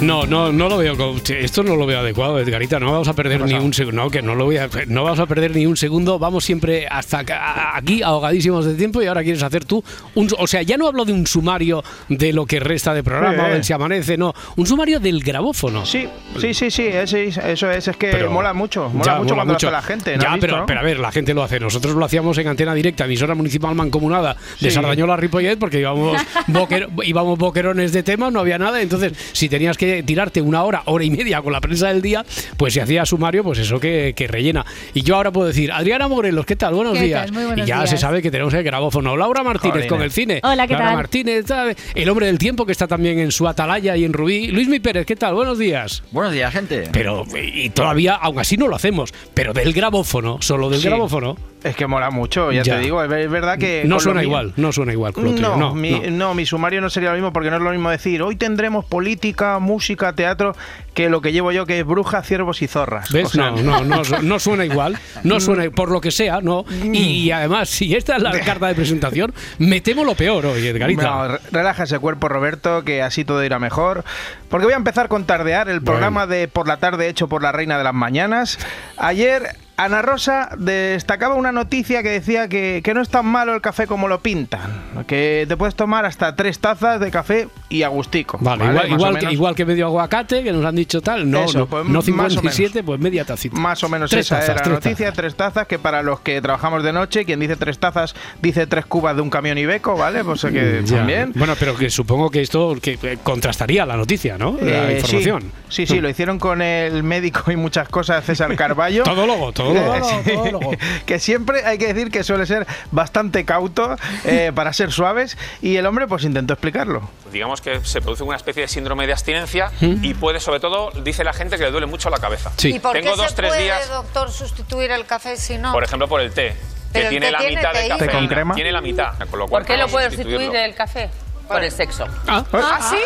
No, no, no lo veo. Esto no lo veo adecuado, Edgarita. No vamos a perder ni un segundo. No, que no lo voy a. No vamos a perder ni un segundo. Vamos siempre hasta aquí ahogadísimos de tiempo y ahora quieres hacer tú un. O sea, ya no hablo de un sumario de lo que resta de programa o Eh. del si amanece, no. Un sumario del grabófono. Sí, sí, sí, sí, eso es, es que Pero- mola mucho, mola mucho mola cuando mucho. lo hace la gente. ¿no ya, visto, pero, no? pero a ver, la gente lo hace. Nosotros lo hacíamos en antena directa, emisora municipal mancomunada de Sí. Sardañola Ripollet, porque íbamos, boquer- íbamos boquerones de tema, no había nada. Entonces, si tenías que tirarte una hora, hora y media con la prensa del día, pues si hacía sumario, pues eso que, que rellena. Y yo ahora puedo decir, Adriana Morelos, ¿qué tal? Buenos ¿Qué días. tal? Muy buenos y ya días. se sabe que tenemos el grabófono. Laura Martínez Jolines. con el cine. Hola, ¿qué Laura tal? Martínez, el hombre del tiempo que está también en su atalaya y en Rubí. Luis Mi Pérez, ¿qué tal? Buenos días. Buenos días, gente. Pero, y todavía, aún así no lo hacemos, pero del grabófono, solo del Sí. grabófono, Es que mola mucho, ya, Ya. te digo, es verdad que... no suena mío- igual, no suena igual. No, no, mi, no. no, mi sumario no sería lo mismo porque no es lo mismo decir hoy tendremos política, música, teatro, que lo que llevo yo que es bruja, ciervos y zorras. ¿Ves? O sea, no, no, no, su- no suena igual, no suena por lo que sea, no. Mm. Y, y además, si esta es la carta de presentación, me temo lo peor hoy, Edgarita. No, re- relaja ese cuerpo, Roberto, que así todo irá mejor. Porque voy a empezar con Tardear, el programa de por la tarde hecho por la Reina de las Mañanas. Ayer Ana Rosa destacaba una noticia que decía que, que no es tan malo el café como lo pintan. Que te puedes tomar hasta tres tazas de café y agustico. Vale, ¿vale? igual, igual, que, igual que medio aguacate, que nos han dicho tal, no, Eso, no, pues, no más o menos. 57, pues media tacita. Más o menos Tres esa tazas, era la noticia, tazas. tres tazas, que para los que trabajamos de noche, quien dice tres tazas, dice tres cubas de un camión Ibeco, ¿vale? Pues que Ya. también. Bueno, pero que supongo que esto que contrastaría la noticia, ¿no? La Eh, información. Sí, sí, sí, lo hicieron con el médico y muchas cosas, César Carballo. Todo logo, todo logo. Sí, que siempre hay que decir que suele ser bastante cauto eh, para ser suaves y el hombre pues intentó explicarlo. digamos que se produce una especie de síndrome de abstinencia ¿Mm? y puede, sobre todo, dice la gente que le duele mucho la cabeza. Sí. ¿Y por Tengo qué dos, se tres puede, días, doctor, sustituir el café si no? por ejemplo, por el té, que Pero tiene la tiene mitad de. ¿Té con crema? Tiene la mitad, con lo cual ¿Por qué lo puede sustituir el café? Por el sexo. Ah, ¿Ah, sí?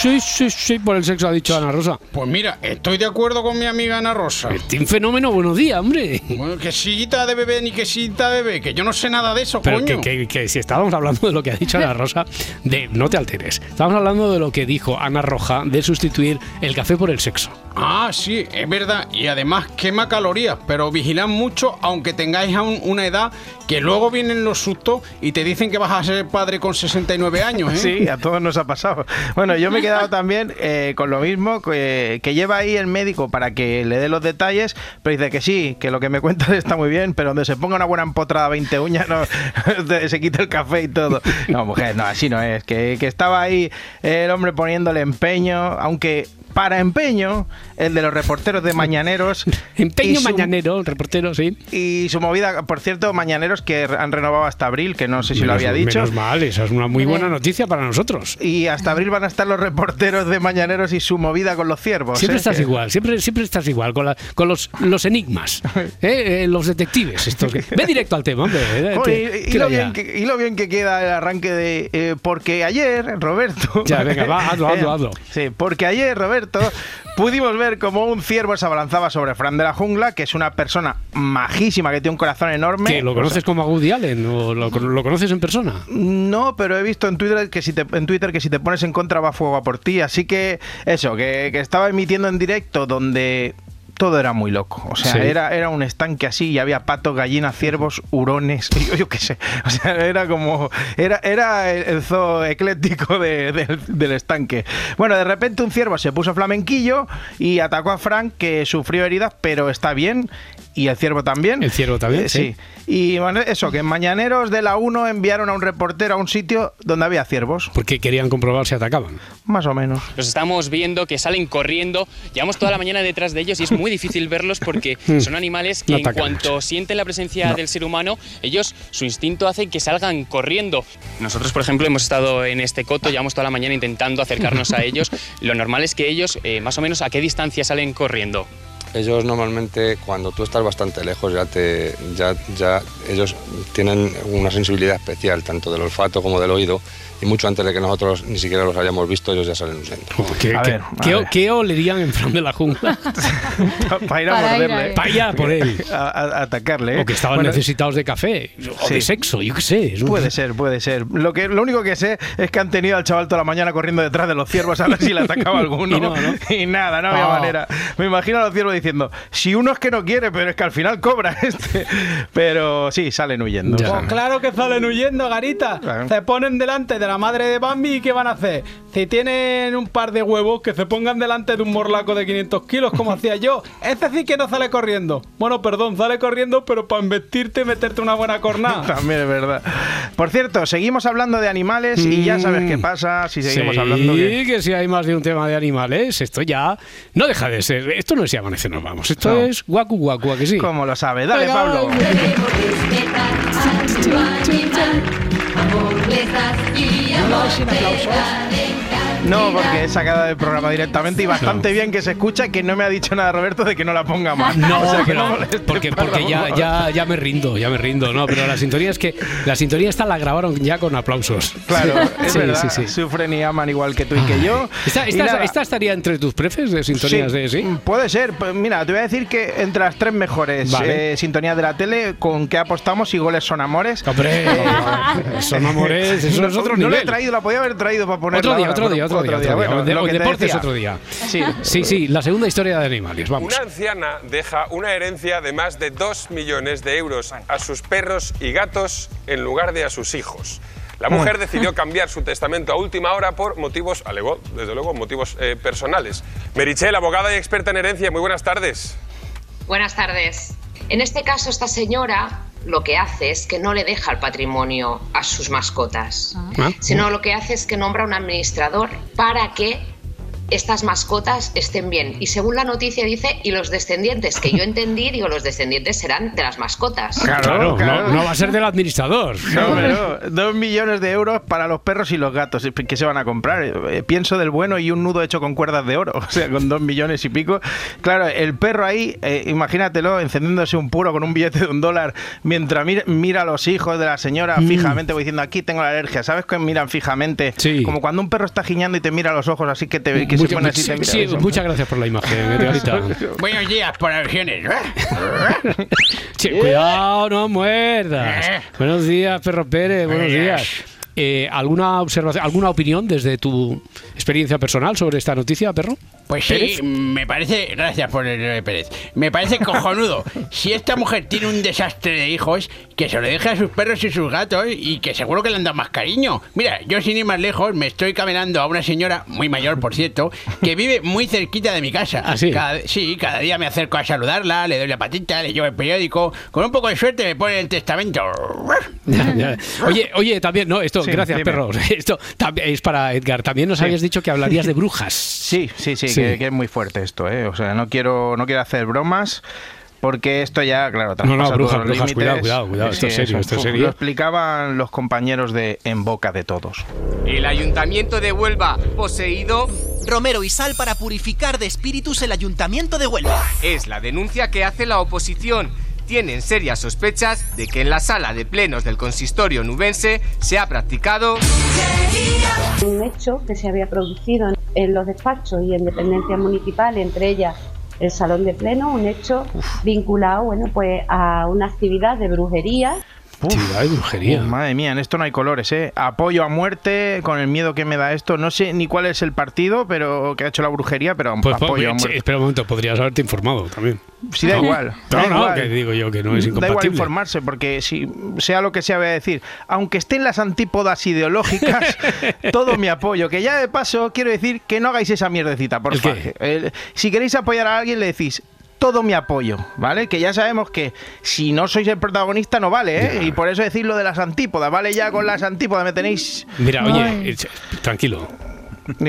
sí, sí, sí, por el sexo ha dicho Ana Rosa. Pues mira, estoy de acuerdo con mi amiga Ana Rosa. Team Fenómeno, buenos días, hombre. Bueno, que sillita de bebé ni que sillita de bebé, que yo no sé nada de eso, Pero que, coño. que- que si estábamos hablando de lo que ha dicho Ana Rosa, de no te alteres. Estábamos hablando de lo que dijo Ana Roja de sustituir el café por el sexo. Ah, sí, es verdad. Y además quema calorías, pero vigilad mucho, aunque tengáis aún una edad, que luego vienen los sustos y te dicen que vas a ser padre con 69 años, ¿eh? Sí, a todos nos ha pasado. Bueno, yo me he quedado también eh, con lo mismo, que, que lleva ahí el médico para que le dé los detalles, pero dice que sí, que lo que me cuentas está muy bien, pero donde se ponga una buena empotrada 20 uñas, no, se quita el café y todo. No, mujer, no, así no es. Que estaba ahí el hombre poniéndole empeño, aunque para empeño, el de los reporteros de Mañaneros. Empeño su- mañanero, el reportero, sí. Y su movida, por cierto, Mañaneros que han renovado hasta abril, que no sé si lo había dicho. Menos mal, esa es una muy buena noticia para nosotros. Y hasta abril van a estar los reporteros de Mañaneros y su movida con los ciervos. Siempre ¿eh? estás Que- igual, siempre, siempre estás igual con, la- con los, los enigmas, ¿eh? Eh, los detectives. Estos que- Ve directo al tema, hombre. Joder, te- y, lo bien que, y lo bien que queda el arranque de... eh, porque ayer, Roberto... Ya, venga, va, hazlo, hazlo, hazlo. Sí, porque ayer, Roberto, pudimos ver cómo un ciervo se abalanzaba sobre Fran de la Jungla, que es una persona majísima, que tiene un corazón enorme. ¿Qué, ¿Lo conoces como a Woody Allen o lo, lo conoces en persona? No, pero he visto en Twitter que si te, en Twitter que si te pones en contra va fuego a por ti. Así que eso, que, que estaba emitiendo en directo donde todo era muy loco. O sea, Sí. era, era un estanque así y había patos, gallinas, ciervos, hurones, yo, yo qué sé. O sea, era como. Era, era el, zoo ecléctico de- del- del estanque. Bueno, de repente un ciervo se puso flamenquillo y atacó a Frank, que sufrió heridas, pero está bien. Y el ciervo también. El ciervo también, Eh, sí. Y bueno, eso, que en Mañaneros de la 1 enviaron a un reportero a un sitio donde había ciervos. Porque querían comprobar si atacaban. Más o menos. Los estamos viendo que salen corriendo, llevamos toda la mañana detrás de ellos y es muy difícil verlos porque son animales que No en cuanto sienten la presencia del ser humano, ellos su instinto hace que salgan corriendo. Nosotros, por ejemplo, hemos estado en este coto, llevamos toda la mañana intentando acercarnos a ellos. Lo normal es que ellos, eh, más o menos, ¿a qué distancia salen corriendo? ellos normalmente cuando tú estás bastante lejos ya te ya ya ellos tienen una sensibilidad especial tanto del olfato como del oído y mucho antes de que nosotros ni siquiera los hayamos visto ellos ya salen huyendo. ¿Qué, A qué- ver, a qué- ver. qué olerían en Fran de la jungla? Para ir a Para ir a morderle. por él. A, a- a atacarle. ¿eh? O que estaban Bueno, necesitados de café o Sí. de sexo, yo qué sé. un- Puede ser, puede ser. Lo, que, lo único que sé es que han tenido al chaval toda la mañana corriendo detrás de los ciervos a ver si le atacaba alguno. Y no, ¿no? Y nada, no había Ah. manera. Me imagino a los ciervos diciendo, si uno es que no quiere, pero es que al final cobra este. Pero sí, salen huyendo. Pues claro que salen huyendo, Garita. Claro. Se ponen delante de la madre de Bambi y ¿qué van a hacer? Si tienen un par de huevos, que se pongan delante de un morlaco de 500 kilos, como hacía yo. Ese sí que no sale corriendo. Bueno, perdón, sale corriendo, pero para investirte y meterte una buena cornada. También es verdad. Por cierto, seguimos hablando de animales y ya sabes qué pasa si seguimos sí, hablando que... que... si hay más de un tema de animales, esto ya no deja de ser. Esto no es ya amanece, nos vamos. Esto No. es guacu guacu, ¿a que sí? Como lo sabe. Dale, Venga, Pablo. No, porque he sacado del programa directamente y bastante bien que se escucha que no me ha dicho nada Roberto de que no la ponga más. No, O sea, que no, moleste, porque, por porque ya, favor. ya, ya me rindo, ya me rindo. No, pero la sintonía es que la sintonía esta la grabaron ya con aplausos. Claro, es Sí, verdad. sí, sí. Sufren y aman igual que tú y que yo. Esta, estaría entre tus prefes de sintonías sí, de sí. Puede ser. Pues mira, te voy a decir que entre las tres mejores Vale. eh, sintonías de la tele, con que apostamos y goles son amores. Hombre, son amores, eso es otro no lo he nivel. traído, la podía haber traído para ponerla Otro día, ahora, otro día, otro día, otro día. Bueno, De- lo que te deportes otro día. Sí. Sí, sí, la segunda historia de animales, vamos. Una anciana deja una herencia de más de 2 millones de euros a sus perros y gatos en lugar de a sus hijos. La mujer decidió cambiar su testamento a última hora por motivos, alegó, desde luego, motivos eh, personales. Merichel, abogada y experta en herencia, muy buenas tardes. Buenas tardes. En este caso, esta señora lo que hace es que no le deja el patrimonio a sus mascotas, Ah. sino lo que hace es que nombra un administrador para que estas mascotas estén bien. Y según la noticia dice, y los descendientes, que yo entendí, digo, los descendientes serán de las mascotas. Claro, claro. No, no va a ser del administrador. No, pero dos millones de euros para los perros y los gatos. ¿Qué se van a comprar? Eh, Pienso del bueno y un nudo hecho con cuerdas de oro. O sea, con dos millones y pico. Claro, el perro ahí, eh, imagínatelo, encendiéndose un puro con un billete de un dólar, mientras mira, mira a los hijos de la señora Mm. fijamente, voy diciendo, aquí tengo la alergia. ¿Sabes que miran fijamente? Sí. Como cuando un perro está giñando y te mira a los ojos, así que, te, que se pone así. sí, eso. muchas gracias por la imagen. Buenos días, por alusiones. Che, cuidado, no muerdas. Eh. Buenos días, perro Pérez, Buenos días. Eh, ¿Alguna observación, alguna opinión desde tu experiencia personal sobre esta noticia, perro? Pues sí, Pérez. me parece, gracias por el eh, Pérez, me parece cojonudo. Si esta mujer tiene un desastre de hijos, que se lo deje a sus perros y sus gatos y que seguro que le han dado más cariño. Mira, yo sin ir más lejos me estoy caminando a una señora, muy mayor por cierto, que vive muy cerquita de mi casa. ¿Ah, sí? Cada, sí, cada día me acerco a saludarla, le doy la patita, le llevo el periódico, con un poco de suerte me pone el testamento. Oye, oye, también, no, esto, Sí, gracias, dime. perro. Esto también es para Edgar. También nos habías dicho que hablarías de brujas. Sí, sí, sí, Sí. Que, que es muy fuerte esto, ¿eh? O sea, no quiero, no quiero hacer bromas. Porque esto ya, claro, No, no, brujas, todos los brujas, cuidado, límites. cuidado, cuidado, esto es serio, esto es serio. Lo explicaban los compañeros de En Boca de Todos. El Ayuntamiento de Huelva, poseído, Romero y sal para purificar de espíritus el Ayuntamiento de Huelva. es la denuncia que hace la oposición. Tienen serias sospechas de que en la sala de plenos del consistorio nubense se ha practicado Un hecho que se había producido en- los despachos y en dependencias municipales, entre ellas el salón de pleno, un hecho vinculado, bueno, pues a una actividad de brujería. Brujería. Madre mía, en esto no hay colores, ¿eh? Apoyo a muerte con el miedo que me da esto. No sé ni cuál es el partido pero que ha hecho la brujería, pero Pues, apoyo a pues, muerte. espera un momento, podrías haberte informado también. Sí, da No. igual. No, da no, igual. que digo yo que no es Da igual incompatible. informarse, porque si sea lo que sea, voy a decir, aunque estén las antípodas ideológicas, todo mi apoyo. Que ya de paso quiero decir que no hagáis esa mierdecita, por ¿El favor. Eh, si queréis apoyar a alguien, le decís. Todo mi apoyo, ¿vale? Que ya sabemos que si no sois el protagonista no vale, ¿eh? Y por eso decir lo de las antípodas, ¿vale? Ya con las antípodas me tenéis. Mira, oye, eh, tranquilo.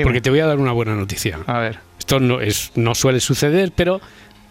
Porque te voy a dar una buena noticia. A ver. Esto no, es, no suele suceder, pero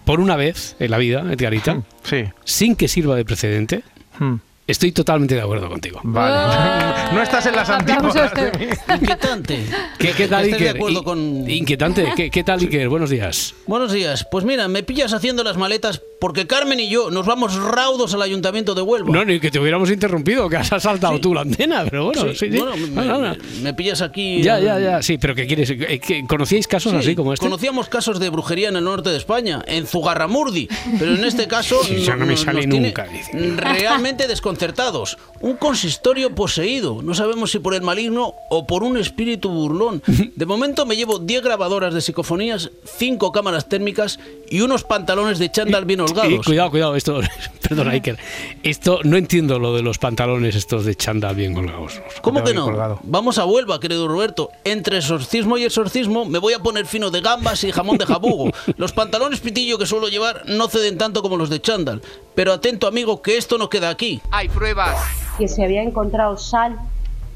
por una vez en la vida, Edgarita, Sí. sin que sirva de precedente, Hmm. Estoy totalmente de acuerdo contigo. Vale. No estás en las antípodas. de mí. Inquietante. ¿Qué, qué tal, Estoy de Iker? acuerdo con- Inquietante. ¿Qué, qué tal, Iker? Buenos días. Buenos días. Pues mira, me pillas haciendo las maletas porque Carmen y yo nos vamos raudos al ayuntamiento de Huelva. No, ni que te hubiéramos interrumpido, que has saltado tú la antena, pero bueno, sí, sí. bueno, me, No, no, me- pillas aquí. Ya, ya, ya, sí, pero ¿qué quieres? Eh, ¿qué- ¿Conocíais casos Sí, así como este? Conocíamos casos de brujería en el norte de España, en Zugarramurdi, pero en este caso Sí, ya no me sale tiene nunca, realmente desconcertados. Un consistorio poseído, no sabemos si por el maligno o por un espíritu burlón. De momento me llevo 10 grabadoras de psicofonías, 5 cámaras térmicas y unos pantalones de chándal Y cuidado, cuidado, esto, perdona Iker, esto no entiendo lo de los pantalones estos de chándal bien colgados. ¿Cómo que no? Vamos a Huelva, querido Roberto. Entre exorcismo y exorcismo me voy a poner fino de gambas y jamón de jabugo. Los pantalones pitillo que suelo llevar no ceden tanto como los de chándal. Pero atento, amigo, que esto no queda aquí. Hay pruebas. que se había encontrado sal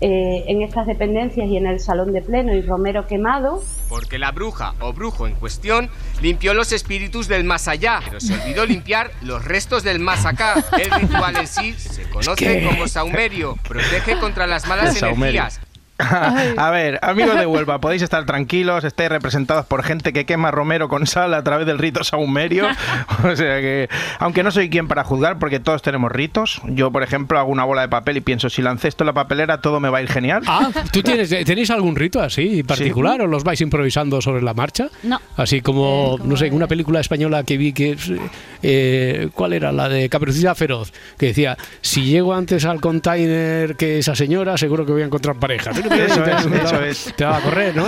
eh, en estas dependencias y en el salón de pleno y romero quemado. Porque la bruja o brujo en cuestión limpió los espíritus del más allá, pero se olvidó limpiar los restos del más acá. El ritual en sí se conoce que- como saumerio, protege contra las malas Saumerio. energías. A ver, amigos de Huelva, podéis estar tranquilos, estáis representados por gente que quema romero con sal a través del rito saumerio. O sea que, aunque no soy quien para juzgar, porque todos tenemos ritos. Yo, por ejemplo, hago una bola de papel y pienso, si lancé esto en la papelera, todo me va a ir genial. Ah, ¿tú tienes, tenéis algún rito así particular o los vais improvisando sobre la marcha? No. Así como, no sé, una película española que vi que es, eh, ¿cuál era? La de Caperucita Feroz, que decía, si llego antes al container que esa señora, seguro que voy a encontrar pareja. Eso es, te- eso es. Te va a correr, ¿no?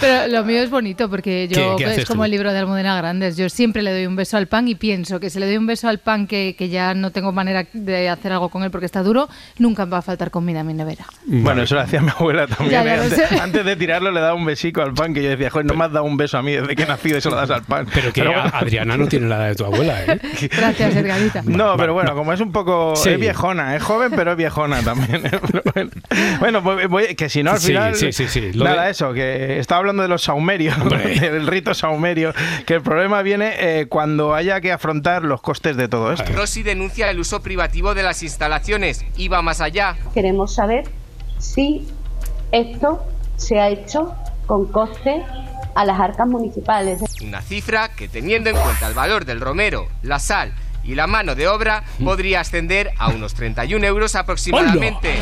Pero lo mío es bonito porque yo ¿Qué- qué es haces como tú? el libro de Almudena Grandes. Yo siempre le doy un beso al pan y pienso que si le doy un beso al pan que, que ya no tengo manera de hacer algo con él porque está duro, nunca va a faltar comida en mi nevera. Bueno, eso lo hacía mi abuela también. Ya, ya ¿eh? antes, de tirarlo le daba un besico al pan que yo decía, joder, no me has dado un beso a mí desde que he nacido y se lo das al pan. Pero que bueno. Adriana no tiene la edad de tu abuela, ¿eh? Gracias, Edgarita. No, pero bueno, como es un poco. Sí. Es viejona, es joven, pero es viejona también. ¿eh? Pero bueno, Bueno, pues voy- que si no, al Sí, final. sí, sí, sí. Lo Nada, de- eso, que estaba hablando de los saumerios, del rito saumerio, que el problema viene eh, cuando haya que afrontar los costes de todo esto. Rosy denuncia el uso privativo de las instalaciones y va más allá. Queremos saber si esto se ha hecho con coste a las arcas municipales. Una cifra que teniendo en cuenta el valor del romero, la sal y la mano de obra podría ascender a unos 31 euros aproximadamente.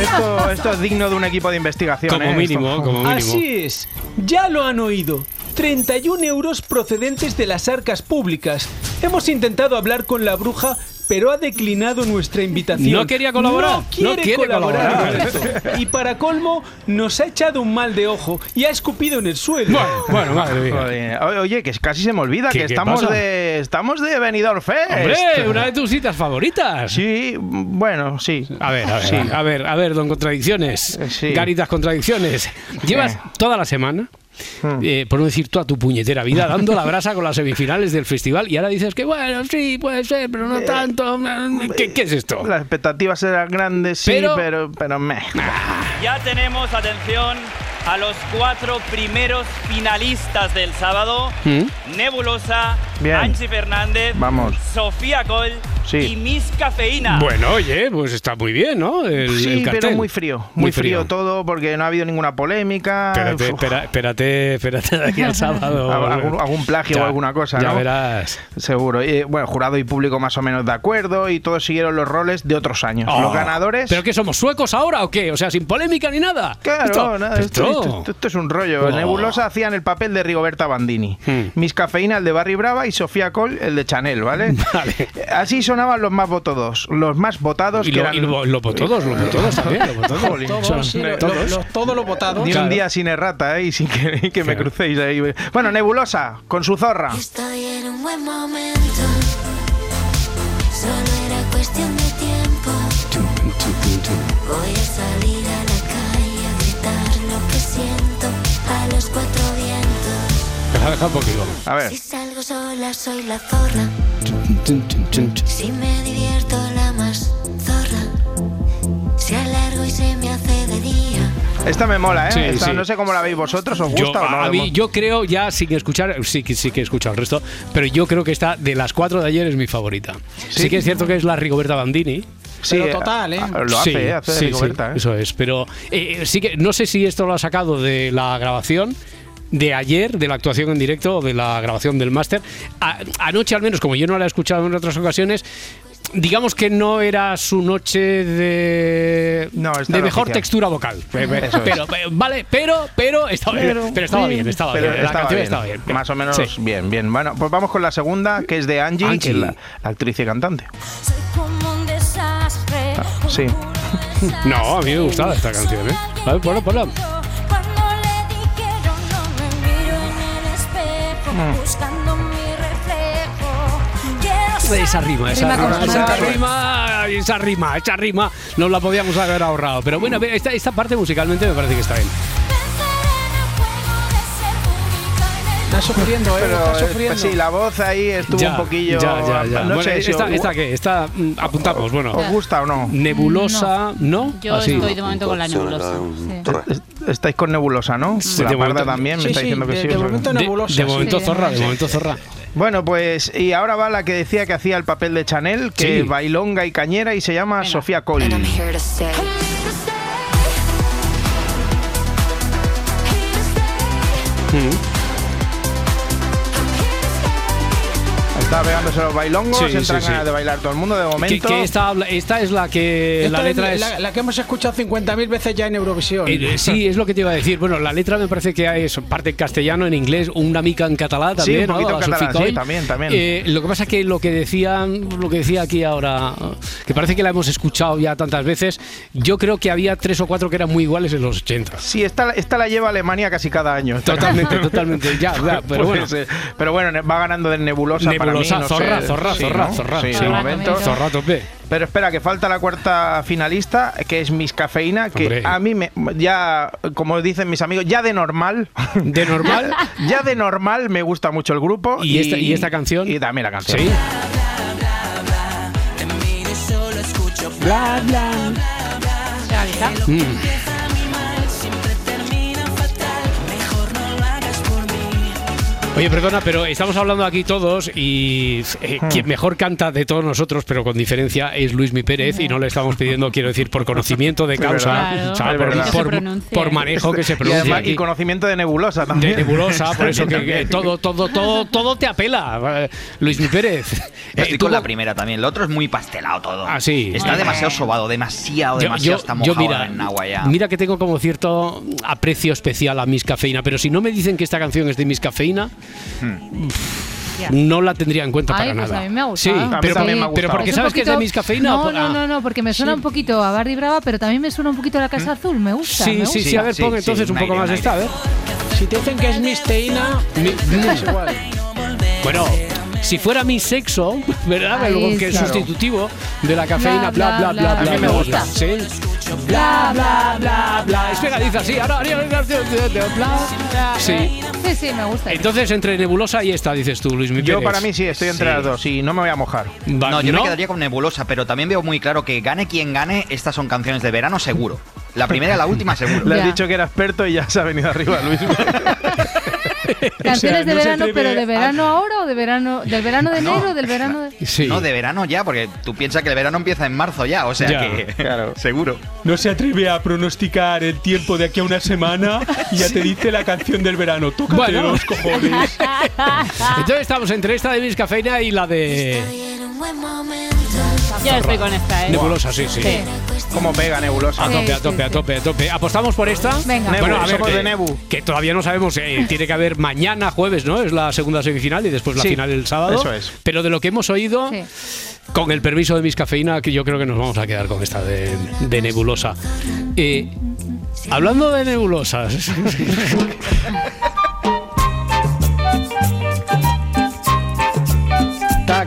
Esto, esto es digno de un equipo de investigación. Como ¿eh? mínimo, Esto- como mínimo. Así es, ya lo han oído. 31 euros procedentes de las arcas públicas. Hemos intentado hablar con la bruja, pero ha declinado nuestra invitación. No quería colaborar, No quiere, no quiere colaborar. Y para colmo, nos ha echado un mal de ojo y ha escupido en el suelo. Bueno, madre mía. Oye, que casi se me olvida ¿Qué- que estamos pasa? de estamos de Benidorm Fest. Hombre, una de tus citas favoritas. Sí, bueno, sí. A ver, a ver, Sí. a ver, a ver, don Contradicciones. Garitas Contradicciones. Llevas toda la semana, eh, por no decir toda tu puñetera vida, dando la brasa con las semifinales del festival y ahora dices que bueno, sí, puede ser, pero no tanto. ¿Qué, qué es esto? Las expectativas eran grandes, sí, Pero- pero, pero, meh. Ya tenemos, atención, a los cuatro primeros finalistas del sábado. ¿Mm? Nebulosa, Bien. Anchi Fernández, Vamos. Sofía Col Sí. y Miss Cafeína. Bueno, oye, pues está muy bien, ¿no? El, Sí, el pero muy frío, muy, frío. todo porque no ha habido ninguna polémica. Espérate, espera- espérate, espérate de aquí al sábado. algún, algún plagio Ya, o alguna cosa, Ya ¿no? verás. Seguro. Y, bueno, jurado y público más o menos de acuerdo y todos siguieron los roles de otros años. Oh, los ganadores. ¿Pero qué somos suecos ahora o qué? O sea, sin polémica ni nada. Claro, Esto- nada, esto, esto- esto- esto es un rollo. Oh. Nebulosa hacían el papel de Rigoberta Bandini. Miss Cafeína el de Barry Brava y Sofía Cole el de Chanel, ¿vale? Así sonaban los más votados. Los más votados Y que lo- eran... y lo- votados, los votados también, los votados. Todos, son- sí, lo- todos. lo- Todos los votados. Ni un día sin errata, ¿eh? Y sin que, que me crucéis ahí. Bueno, Nebulosa, con su zorra. Estoy en un buen momento. Solo era cuestión de tiempo. Voy a salir a la calle a gritar lo que siento a los cuatro vientos. Deja, deja un poquito. A ver. Si salgo sola soy la zorra. Si me divierto la más zorra. Si alargo y se me hace de día. Esta me mola, ¿eh? Sí, Esta sí. No sé cómo la veis vosotros, ¿os Yo, gusta o no? a mí, yo creo ya sin escuchar, sí, que- sí que he escuchado el resto, pero yo creo que esta de las cuatro de ayer es mi favorita. Sí, que es cierto que es la Rigoberta Bandini. Sí, Pero total, ¿eh? Lo hace, Sí, ¿eh? Hace sí, Rigoberta, sí, ¿eh? Eso es, pero eh, sí que no sé si esto lo ha sacado de la grabación de ayer, de la actuación en directo o de la grabación del máster. Anoche al menos, como yo no la he escuchado en otras ocasiones, digamos que no era su noche de, esta de mejor oficial. textura vocal. Pero, es. pero, vale, pero, pero, estaba, pero, estaba bien, estaba Pero bien. La estaba canción bien. estaba bien. Más o menos Sí. bien, bien. Bueno, pues vamos con la segunda, que es de Angie, Angie. que es la, la actriz y cantante. Como un desastre. Sí. No, a mí me gustaba esta canción, ¿eh? A ver, ponla, ponla. Buscando mi reflejo. Esa rima, esa Rima esa rima, esa rima, esa rima, nos la podíamos haber ahorrado. Pero bueno, esta, esta parte musicalmente me parece que está bien. Está sufriendo, ¿eh? Pero, está eh, sufriendo. pues sí, la voz ahí estuvo Ya, un poquillo. ya, ya, ya. No Bueno, sé si esta, os- esta qué, esta mm, apuntamos, bueno. ¿Os gusta o no? Nebulosa, ¿no? Yo Así. estoy de momento con la nebulosa. Est- Estáis con Nebulosa, ¿no? Sí, la de Parda momento- también me Sí, está sí, diciendo que de- sí. de momento nebulosa, De- de momento sí. zorra, de momento zorra. Bueno, pues y ahora va la que decía que hacía el papel de Chanel, que Sí. bailonga y cañera y se llama Sofía Cole. Está pegándose los bailongos, Sí, entran sí, sí. ganas de bailar todo el mundo de Que, momento. que esta, habla- esta es la que Esta la letra es es. la, la que hemos escuchado 50.000 veces ya en Eurovisión. Eh, eh, sí, es lo que te iba a decir. Bueno, la letra me parece que es parte en castellano, en inglés, una mica en catalán Sí, también. un poquito ¿no? en catalán, sí, también, también. Eh, lo que pasa es que lo que decían, lo que decía aquí ahora, que parece que la hemos escuchado ya tantas veces, yo creo que había tres o cuatro que eran muy iguales en los 80. Sí, esta, esta la lleva Alemania casi cada año. Totalmente, totalmente, ya, ya, pero bueno. Pero bueno, va ganando de nebulosa, Nebulosa, para mí. No zorra, sé. zorra, Sí, zorra, ¿no? zorra. Sí, Sí. de momento. Zorra a tope. Pero espera, que falta la cuarta finalista, que es Miss Cafeína, que Hombre. a mí me, ya, como dicen mis amigos, ya de normal. ¿De normal? ya de normal me gusta mucho el grupo. ¿Y esta- y esta canción? Y también la canción. Sí. Bla, bla. Mm. Oye, perdona, pero estamos hablando aquí todos y eh, Hmm. quien mejor canta de todos nosotros, pero con diferencia, es Luis Mi Pérez y no le estamos pidiendo, quiero decir, por conocimiento de causa, o sea, por, manejo que se Y, pronuncia además- y conocimiento de nebulosa también. De nebulosa, por eso que, todo, todo, todo, todo te apela, eh, Luis Mi Pérez. Estoy Eh, con tú- la primera también. Lo otro es muy pastelado todo. Ah, sí. Está demasiado sobado, demasiado, Yo- demasiado yo- está yo mira, en agua ya. Mira que tengo como cierto aprecio especial a Miss Cafeína, pero si no me dicen que esta canción es de Miss Cafeína, Ya. no la tendría en cuenta Ay, para pues nada. a mí me ha Sí, gustado. pero, también me ha pero porque Es un sabes que es de poquito- Miss Cafeína. No, por- no, ah. no, no, porque me suena un poquito a Bardi Brava, pero también me suena un poquito a la Casa Azul. Me gusta. Sí, me sí, gusta. sí, a ver, pon entonces un poco más de esta, a ver. Si te dicen que es misteína, es igual. Bueno, si fuera mi sexo, ¿verdad? Ahí Algo que es sustitutivo de la cafeína, bla, bla, bla, bla, bla. bla, bla, me bla. gusta. Sí. Bla, bla, bla, bla. Es pegadiza, sí. Ahora haría bla. Sí. Sí, sí, me gusta. Entonces, entre nebulosa y esta, dices tú, Luis Mi Yo para mí sí, estoy entre Sí. las dos y no me voy a mojar. Va- No, yo ¿no? me quedaría con Nebulosa, pero también veo muy claro que gane quien gane, estas son canciones de verano seguro. La primera y la última seguro. Le has Ya. dicho que era experto y ya se ha venido arriba, Luis. Canciones O sea, de no verano, pero de a- verano ahora o de verano, del verano de No, enero o del verano de... Sí. No, de verano ya, porque tú piensas que el verano empieza en marzo ya, o sea Ya, que claro. seguro. No se atreve a pronosticar el tiempo de aquí a una semana y ya te dice la canción del verano. Tócate Bueno. los cojones. Entonces estamos entre esta de Miss Cafeína y la de Yo estoy con esta, ¿eh? Nebulosa, sí, sí. Sí. ¿Cómo pega Nebulosa? A tope, a tope, a tope, a tope. ¿Apostamos por esta? Venga. Nebu, Bueno, a ver, somos que, de Nebu. que todavía no sabemos, eh, tiene que haber mañana jueves, ¿no? Es la segunda semifinal y después la Sí, final el sábado. eso es. Pero de lo que hemos oído, Sí. con el permiso de Miss Cafeína, que yo creo que nos vamos a quedar con esta de, de Nebulosa. Eh, hablando de nebulosas.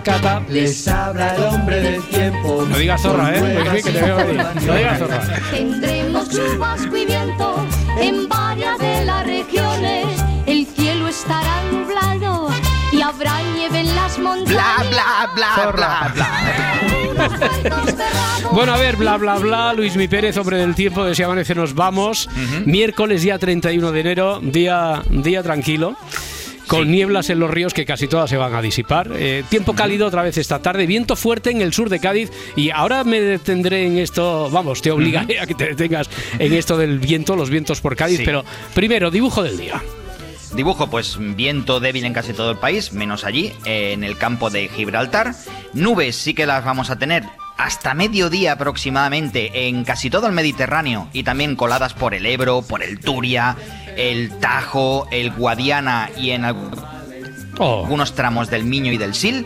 Taca, ta. Les habla el hombre del tiempo. No digas zorra, ¿eh? Que te veo venir. No digas zorra. Tendremos chubasco y viento en varias de las regiones. El cielo estará nublado y habrá nieve en las montañas. Bla, bla, bla, bla, bla. Bueno, a ver, bla, bla, bla. Luis Mi Pérez, hombre del tiempo, de Si Amanece nos vamos. Miércoles, día 31 de enero, día, día tranquilo. Con nieblas en los ríos que casi todas se van a disipar. Eh, tiempo cálido otra vez esta tarde. Viento fuerte en el sur de Cádiz. Y ahora me detendré en esto. Vamos, te obligaré a que te detengas en esto del viento, los vientos por Cádiz. Sí. Pero primero, dibujo del día. Dibujo, pues viento débil en casi todo el país, menos allí, eh, en el campo de Gibraltar. Nubes sí que las vamos a tener hasta mediodía aproximadamente en casi todo el Mediterráneo y también coladas por el Ebro, por el Turia, el Tajo, el Guadiana y en Oh. algunos tramos del Miño y del Sil.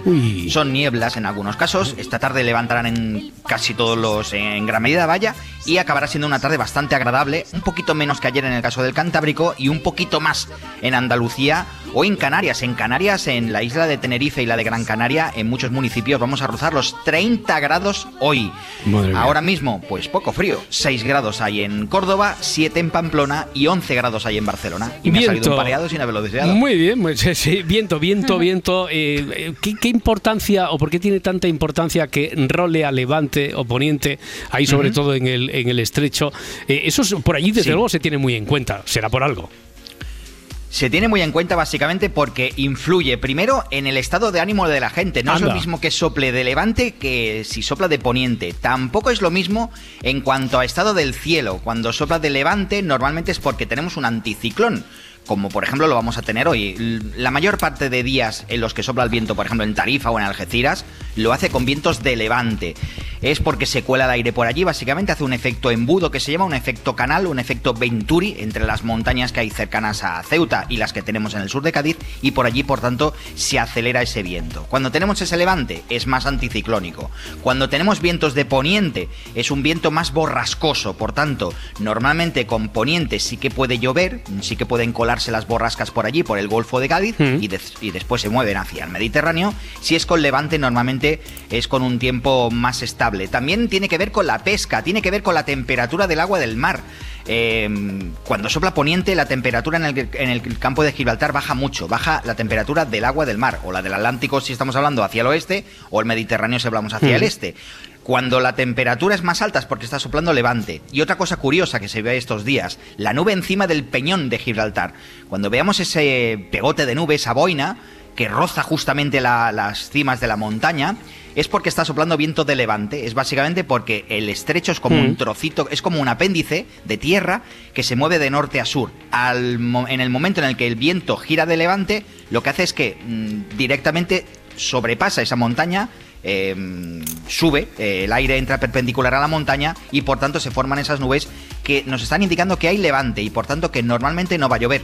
Son nieblas en algunos casos. Esta tarde levantarán en casi todos los, en gran medida vaya, y acabará siendo una tarde bastante agradable, un poquito menos que ayer en el caso del Cantábrico y un poquito más en Andalucía o en Canarias. En Canarias, en la isla de Tenerife y la de Gran Canaria, en muchos municipios vamos a rozar los 30 grados hoy. Madre mía. Ahora mismo, pues poco frío. 6 grados hay en Córdoba, 7 en Pamplona y 11 grados hay en Barcelona. Y me ha salido un pareado sin haberlo deseado. Muy bien, pues, sí, viento, viento, viento. Eh, eh, ¿qué, qué importancia o por qué tiene tanta importancia que role a levante o poniente, ahí sobre todo en el, en el estrecho? Eh, eso es- por allí, desde Sí. luego, se tiene muy en cuenta. Será por algo. Se tiene muy en cuenta básicamente porque influye primero en el estado de ánimo de la gente. No es lo mismo que sople de levante que si sopla de poniente. Tampoco es lo mismo en cuanto a estado del cielo. Cuando sopla de levante normalmente es porque tenemos un anticiclón. Como por ejemplo lo vamos a tener hoy. La mayor parte de días en los que sopla el viento, por ejemplo en Tarifa o en Algeciras, lo hace con vientos de levante. Es porque se cuela el aire por allí, básicamente hace un efecto embudo que se llama un efecto canal, un efecto Venturi entre las montañas que hay cercanas a Ceuta y las que tenemos en el sur de Cádiz y por allí por tanto se acelera ese viento. Cuando tenemos ese levante es más anticiclónico. Cuando tenemos vientos de poniente es un viento más borrascoso, por tanto normalmente con poniente sí que puede llover, sí que pueden colarse las borrascas por allí, por el Golfo de Cádiz y, des- y después se mueven hacia el Mediterráneo. Si es con levante normalmente es con un tiempo más estable. También tiene que ver con la pesca, tiene que ver con la temperatura del agua del mar. Eh, cuando sopla poniente, la temperatura en el, en el campo de Gibraltar baja mucho, baja la temperatura del agua del mar, o la del Atlántico si estamos hablando hacia el oeste, o el Mediterráneo si hablamos hacia el Mm. este. Cuando la temperatura es más alta es porque está soplando levante. Y otra cosa curiosa que se ve estos días, la nube encima del peñón de Gibraltar. Cuando veamos ese pegote de nube, esa boina, que roza justamente la- las cimas de la montaña, es porque está soplando viento de levante. Es básicamente porque el estrecho es como Mm. un trocito, es como un apéndice de tierra que se mueve de norte a sur. Al en el momento en el que el viento gira de levante, lo que hace es que mm, directamente sobrepasa esa montaña. Eh, sube, eh, el aire entra perpendicular a la montaña y por tanto se forman esas nubes que nos están indicando que hay levante y por tanto que normalmente no va a llover.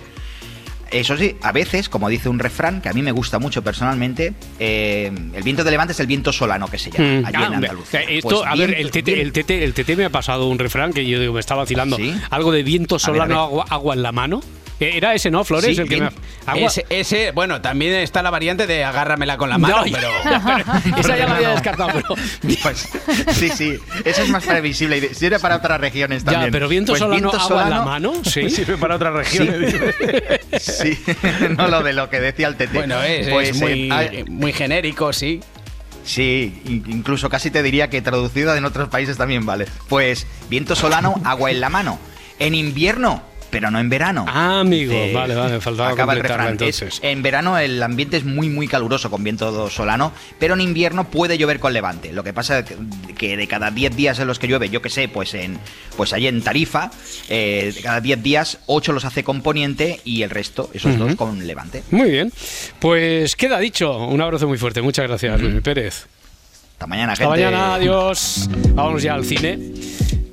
Eso sí, a veces, como dice un refrán que a mí me gusta mucho personalmente, eh, el viento de levante es el viento solano que se llama Mm. allí Ah, en hombre, Andalucía. esto, Pues a ver, el tete, el, tete, el tete me ha pasado un refrán que yo digo, me estaba vacilando. ¿Sí? Algo de viento A ver, a solano, ver. agua, agua en la mano. Era ese, ¿no, Flores? Sí, el que me agua- Ese, ese, bueno, también está la variante de agárramela con la mano, No, pero... Esa ya la había descartado, pero. Pues, sí, sí, eso es más previsible y sirve para otras regiones Ya, también. pero viento Pues solano, viento agua en la mano, sí. Sirve para otras regiones. Sí, sí, no lo de lo que decía el TT. Bueno, es, Pues, es muy, eh, muy genérico, sí. Sí, in- incluso casi te diría que traducido en otros países también vale. Pues viento solano, agua en la mano. En invierno, pero no en verano. Ah, amigo, Dice- vale, vale, faltaba Acaba el refrán. Es- entonces. en verano el ambiente es muy, muy caluroso con viento solano, pero en invierno puede llover con levante. Lo que pasa es que- de cada 10 días en los que llueve, yo que sé, pues en pues allí en Tarifa, eh, de cada 10 días, 8 los hace con poniente y el resto, esos dos, con levante. Muy bien. Pues queda dicho. Un abrazo muy fuerte. Muchas gracias, Luis Pérez. Hasta mañana, Hasta gente. mañana, adiós. Vámonos ya al cine.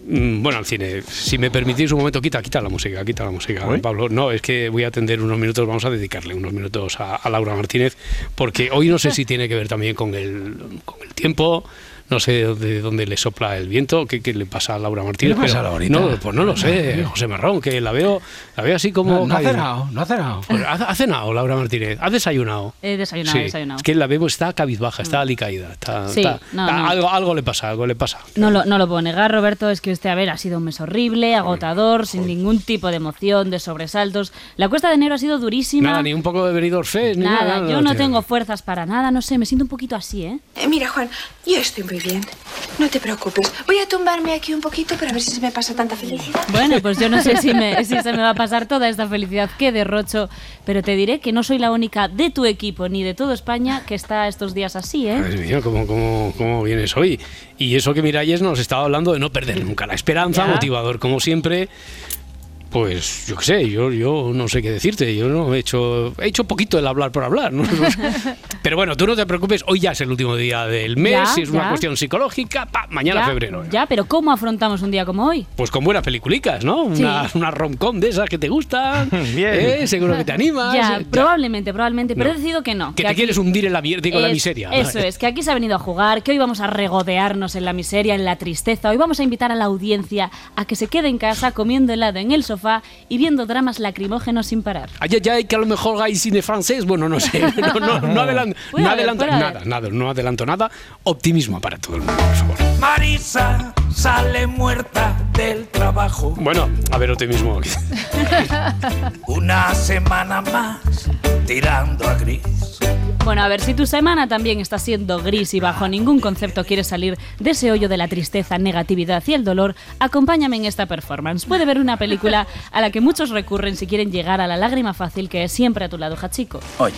Mm, Bueno, al cine. Si me permitís un momento, quita, quita la música, quita la música. Pablo. No, es que voy a atender unos minutos, vamos a dedicarle unos minutos a, a Laura Martínez, porque hoy no sé si tiene que ver también con el, con el tiempo. No sé de dónde le sopla el viento, qué, qué le pasa a Laura Martínez. ¿Qué le pasa pero a Laurita? No, pues no lo sé, José Marrón, que la veo, la veo así como. No, no ha cenado, no ha cenado. Pues ha, ha cenado, Laura Martínez. ¿Ha desayunado? He desayunado, Sí, he desayunado. Es que la vemos, está cabizbaja, está alicaída. Está, Sí, está- no, está- no. Algo, algo le pasa, algo le pasa. No lo, no lo puedo negar, Roberto, es que este, a ver, ha sido un mes horrible, agotador, sin ningún tipo de emoción, de sobresaltos. La cuesta de enero ha sido durísima. Nada, ni un poco de Benidorm Fest, ni nada. Nada, nada, yo no tengo fuerzas para nada, no sé, me siento un poquito así, ¿eh? Eh, mira, Juan, yo estoy muy bien. No te preocupes. Voy a tumbarme aquí un poquito para ver si se me pasa tanta felicidad. Bueno, pues yo no sé si, me- si se me va a pasar toda esta felicidad que derrocho, pero te diré que no soy la única de tu equipo ni de toda España que está estos días así, ¿eh? Madre mía, ¿cómo, cómo, cómo vienes hoy? Y eso que Miralles nos estaba hablando de no perder nunca la esperanza, Ya. motivador como siempre. Pues yo qué sé, yo, yo no sé qué decirte. Yo no he hecho, he hecho poquito el hablar por hablar. ¿no? Pero bueno, tú no te preocupes, hoy ya es el último día del mes, Ya, si es una ya. cuestión psicológica, pa, mañana ya, febrero. Ya, pero ¿cómo afrontamos un día como hoy? Pues con buenas peliculicas, ¿no? Sí. Una, una rom-com de esas que te gustan. ¿eh? Seguro que te animas. Ya, eh, probablemente, probablemente, pero No. he decidido que no. Que te aquí- quieres hundir en la, en la Es- miseria. Eso es, que aquí se ha venido a jugar, que hoy vamos a regodearnos en la miseria, en la tristeza. Hoy vamos a invitar a la audiencia a que se quede en casa comiendo helado en el sofá y viendo dramas lacrimógenos sin parar. Ay, ay, ay, que a lo mejor hay cine francés. Bueno, no sé. No, no, no adelanto, no adelanto puede nada, nada, no adelanto nada. Optimismo para todo el mundo, por favor. Marisa sale muerta del trabajo. Bueno, a ver, optimismo. Una semana más tirando a gris. Bueno, a ver, si tu semana también está siendo gris y bajo ningún concepto quieres salir de ese hoyo de la tristeza, negatividad y el dolor, acompáñame en esta performance. Puede ver una película a la que muchos recurren si quieren llegar a la lágrima fácil que es siempre a tu lado, Hachiko. Oye,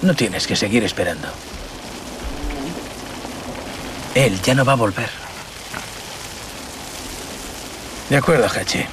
no tienes que seguir esperando. Él ya no va a volver. De acuerdo, Hachi.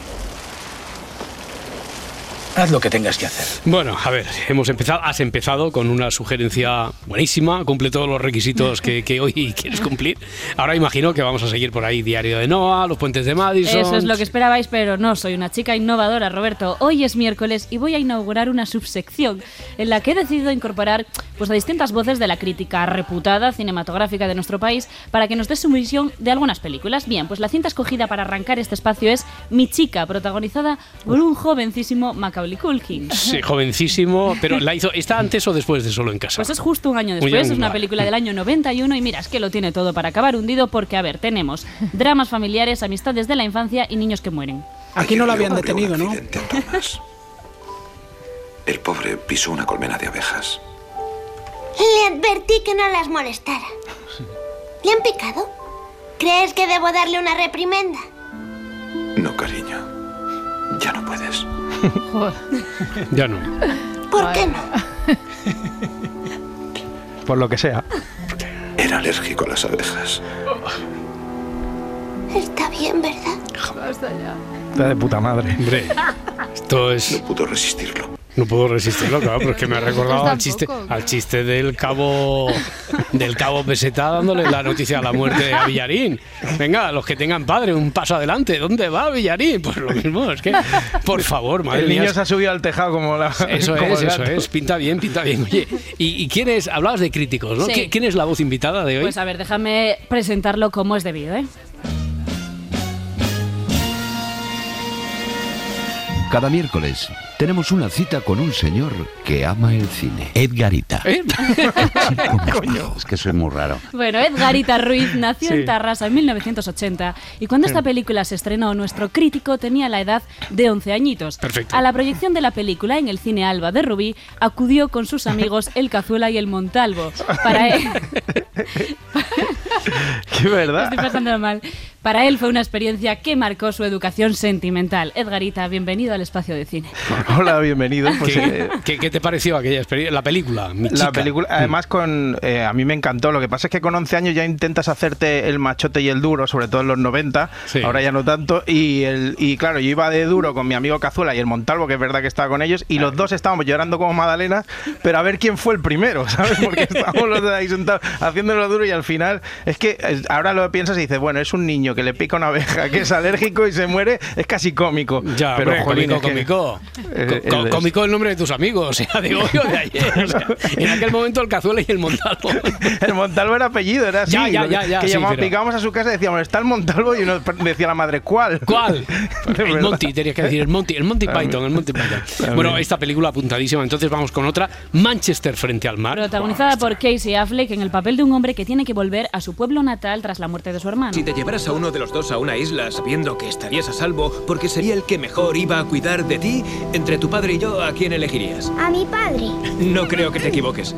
Haz lo que tengas que hacer. Bueno, a ver, hemos empezado, has empezado con una sugerencia buenísima, cumple todos los requisitos que, que hoy quieres cumplir. Ahora imagino que vamos a seguir por ahí Diario de Noah, Los Puentes de Madison. Eso es lo que esperabais, pero no, soy una chica innovadora, Roberto. Hoy es miércoles y voy a inaugurar una subsección en la que he decidido incorporar pues, a distintas voces de la crítica reputada cinematográfica de nuestro país para que nos dé su visión de algunas películas. Bien, pues la cinta escogida para arrancar este espacio es Mi chica, protagonizada por un jovencísimo Macaulay Culkin. Sí, jovencísimo, pero la hizo, ¿está antes o después de Solo en Casa? Pues es justo un año después, es una película del año 91 y mira, es que lo tiene todo para acabar hundido porque, a ver, tenemos dramas familiares, amistades de la infancia y niños que mueren. Aquí no la habían detenido, ¿no? El pobre pisó una colmena de abejas. Le advertí que no las molestara. ¿Le han picado? ¿Crees que debo darle una reprimenda? No, cariño. Ya no puedes. Ya no. ¿Por qué no? Por lo que sea. Era alérgico a las abejas. Está bien, ¿verdad? Basta ya. Está de puta madre. Hombre, esto es. No pudo resistirlo. No puedo resistirlo, claro, pero es que me ha recordado al chiste, al chiste del cabo del cabo Peseta dándole la noticia de la muerte a Villarín. Venga, los que tengan padre, un paso adelante. ¿Dónde va Villarín? Pues lo mismo, es que, por favor, madre El niño mía. se ha subido al tejado como la. Eso como es, eso es. Pinta bien, pinta bien. Oye, ¿y, y quién es? Hablabas de críticos, ¿no? Sí. ¿Qui- ¿Quién es la voz invitada de hoy? Pues a ver, déjame presentarlo como es debido, ¿eh? Cada miércoles tenemos una cita con un señor que ama el cine. Edgarita. ¿Eh? Es que soy muy raro. Bueno, Edgarita Ruiz nació Sí. en Tarrasa en 1980 y cuando esta película se estrenó, nuestro crítico tenía la edad de 11 añitos. Perfecto. A la proyección de la película en el cine Alba de Rubí acudió con sus amigos El Cazuela y El Montalvo. Para él, Qué verdad. estoy pasándolo mal. Para él fue una experiencia que marcó su educación sentimental. Edgarita, bienvenido al espacio de cine. Hola, bienvenido. Pues, ¿Qué, eh, qué- qué te pareció aquella experiencia? La película, mi La chica. película, además, con eh, a mí me encantó. Lo que pasa es que con 11 años ya intentas hacerte el machote y el duro, sobre todo en los 90. Sí. Ahora ya no tanto. Y, el, y claro, yo iba de duro con mi amigo Cazuela y el Montalvo, que es verdad que estaba con ellos. Y los dos estábamos llorando como Madalena, pero a ver quién fue el primero, ¿sabes? Porque estábamos los dos ahí sentados haciéndolo duro y al final es que eh, ahora lo piensas y dices, bueno, es un niño que le pica una abeja, que es alérgico y se muere, es casi cómico. Ya, pero hombre, jolín, cómico, es que- cómico. Eh, Co- el- cómico el nombre de tus amigos, o sea, de hoy o de ayer. o sea, en aquel momento el cazuela y el montalvo. El Montalvo era apellido, era así. Ya, ya, ya, ya, que sí, llamaba- pero- picábamos a su casa y decíamos, está el Montalvo y uno decía la madre, ¿cuál? ¿Cuál? El verdad. Monty, tenías que decir el Monty, el Monty Python, el Monty Python. Bueno, esta película apuntadísima. Entonces vamos con otra, Manchester frente al mar. Protagonizada por Casey Affleck en el papel de un hombre que tiene que volver a su pueblo natal tras la muerte de su hermano. Si te llevaras a uno de los dos a una isla sabiendo que estarías a salvo porque sería el que mejor iba a cuidar de ti, entre tu padre y yo, ¿a quién elegirías? A mi padre. No creo que te equivoques.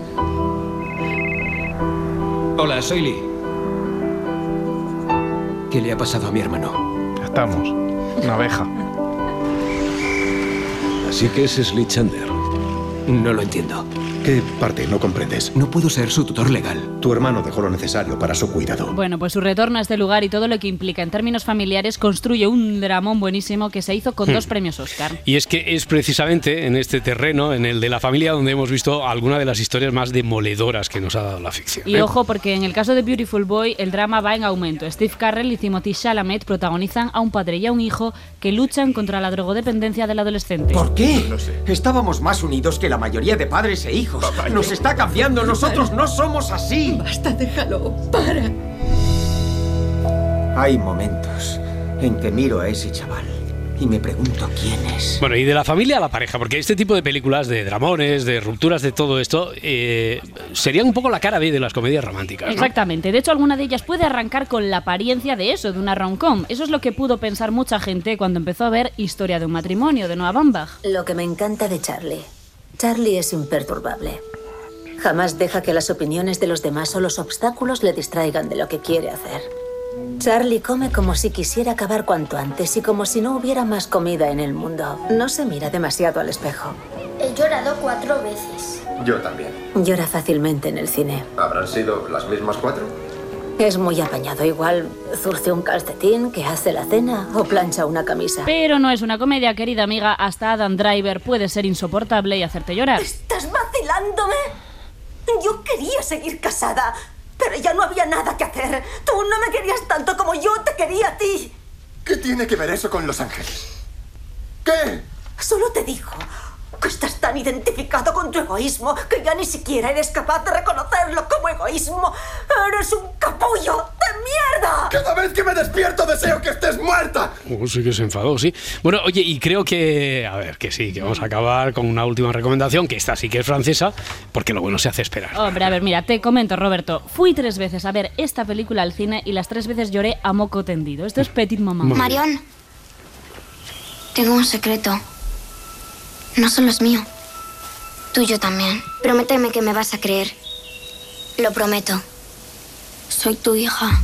Hola, soy Lee. ¿Qué le ha pasado a mi hermano? Estamos. Una abeja. Así que es Slit Chander. No lo entiendo. ¿Qué parte no comprendes? No puedo ser su tutor legal. Tu hermano dejó lo necesario para su cuidado. Bueno, pues su retorno a este lugar y todo lo que implica en términos familiares construye un dramón buenísimo que se hizo con Hmm. dos premios Oscar. Y es que es precisamente en este terreno, en el de la familia, donde hemos visto alguna de las historias más demoledoras que nos ha dado la ficción. Y ¿eh? ojo, porque en el caso de Beautiful Boy, el drama va en aumento. Steve Carell y Timothy Chalamet protagonizan a un padre y a un hijo que luchan contra la drogodependencia del adolescente. ¿Por qué? Estábamos más unidos que la mayoría de padres e hijos. Nos está cambiando, nosotros no somos así. Basta, déjalo. Para. Hay momentos en que miro a ese chaval y me pregunto quién es. Bueno, y de la familia a la pareja, porque este tipo de películas, de dramones, de rupturas, de todo esto, eh, serían un poco la cara B de las comedias románticas. ¿no? Exactamente. De hecho, alguna de ellas puede arrancar con la apariencia de eso, de una rom-com. Eso es lo que pudo pensar mucha gente cuando empezó a ver Historia de un matrimonio de Noah Baumbach. Lo que me encanta de Charlie. Charlie es imperturbable. Jamás deja que las opiniones de los demás o los obstáculos le distraigan de lo que quiere hacer. Charlie come como si quisiera acabar cuanto antes y como si no hubiera más comida en el mundo. No se mira demasiado al espejo. He llorado cuatro veces. Yo también. Llora fácilmente en el cine. ¿Habrán sido las mismas cuatro? Es muy apañado. Igual zurce un calcetín, que hace la cena o plancha una camisa. Pero no es una comedia, querida amiga. Hasta Adam Driver puede ser insoportable y hacerte llorar. ¿Estás vacilándome? Yo quería seguir casada, pero ya no había nada que hacer. Tú no me querías tanto como yo te quería a ti. ¿Qué tiene que ver eso con Los Ángeles? ¿Qué? Solo te digo que estás tan identificado con tu egoísmo que ya ni siquiera eres capaz de reconocerlo como egoísmo. Eres un capullo de mierda. Cada vez que me despierto deseo que estés muerta. Oh, sí que se enfadó, sí. Bueno, oye, y creo que, a ver, que sí, que vamos a acabar con una última recomendación, que esta sí que es francesa, porque lo bueno se hace esperar. Hombre, a ver, mira, te comento, Roberto. Fui tres veces a ver esta película al cine y las tres veces lloré a moco tendido. Esto es Petit Maman. Marión, tengo un secreto. No solo es mío. Tuyo también. Prométeme que me vas a creer. Lo prometo. Soy tu hija.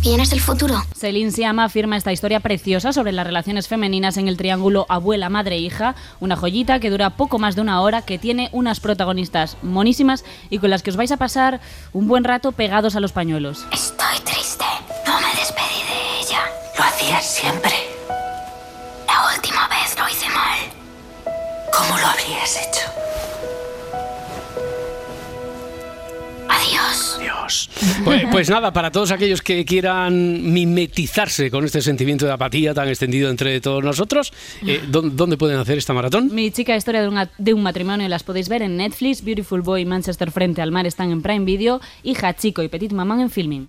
¿Vienes del futuro? Celine Siama afirma esta historia preciosa sobre las relaciones femeninas en el triángulo abuela-madre-hija, una joyita que dura poco más de una hora, que tiene unas protagonistas monísimas y con las que os vais a pasar un buen rato pegados a los pañuelos. Estoy triste. No me despedí de ella. Lo hacías siempre. La última vez lo hice mal. ¿Cómo lo habrías hecho? Adiós. Dios. Pues, pues nada, para todos aquellos que quieran mimetizarse con este sentimiento de apatía tan extendido entre todos nosotros, eh, ¿dó- ¿dónde pueden hacer esta maratón? Mi chica historia de, una- de un matrimonio las podéis ver en Netflix, Beautiful Boy y Manchester frente al mar están en Prime Video y Hachiko y Petit Maman en Filming.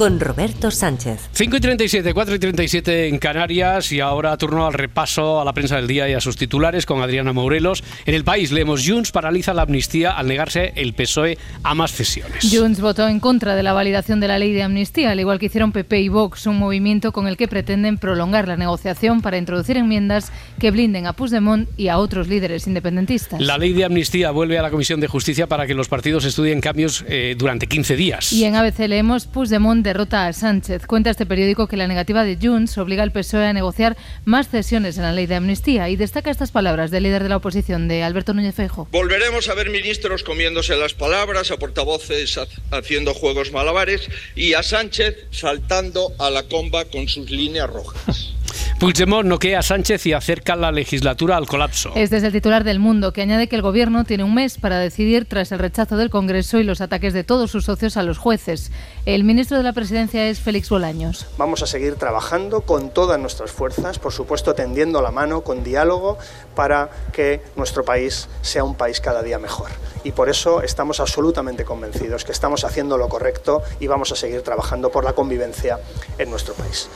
Con Roberto Sánchez. 5 y 37, 4 y 37 en Canarias y ahora turno al repaso a la prensa del día y a sus titulares con Adriana Morelos. En el país leemos Junts paraliza la amnistía al negarse el PSOE a más cesiones. Junts votó en contra de la validación de la ley de amnistía, al igual que hicieron PP y Vox, un movimiento con el que pretenden prolongar la negociación para introducir enmiendas que blinden a Puigdemont y a otros líderes independentistas. La ley de amnistía vuelve a la Comisión de Justicia para que los partidos estudien cambios eh, durante 15 días. Y en ABC leemos Puigdemont derrota a Sánchez. Cuenta este periódico que la negativa de Junts obliga al PSOE a negociar más cesiones en la ley de amnistía y destaca estas palabras del líder de la oposición, de Alberto Núñez Feijóo. Volveremos a ver ministros comiéndose las palabras, a portavoces ha- haciendo juegos malabares y a Sánchez saltando a la comba con sus líneas rojas. Puigdemont noquea a Sánchez y acerca la legislatura al colapso. Este es el titular del Mundo, que añade que el Gobierno tiene un mes para decidir tras el rechazo del Congreso y los ataques de todos sus socios a los jueces. El ministro de la Presidencia es Félix Bolaños. Vamos a seguir trabajando con todas nuestras fuerzas, por supuesto tendiendo la mano, con diálogo, para que nuestro país sea un país cada día mejor. Y por eso estamos absolutamente convencidos que estamos haciendo lo correcto y vamos a seguir trabajando por la convivencia en nuestro país.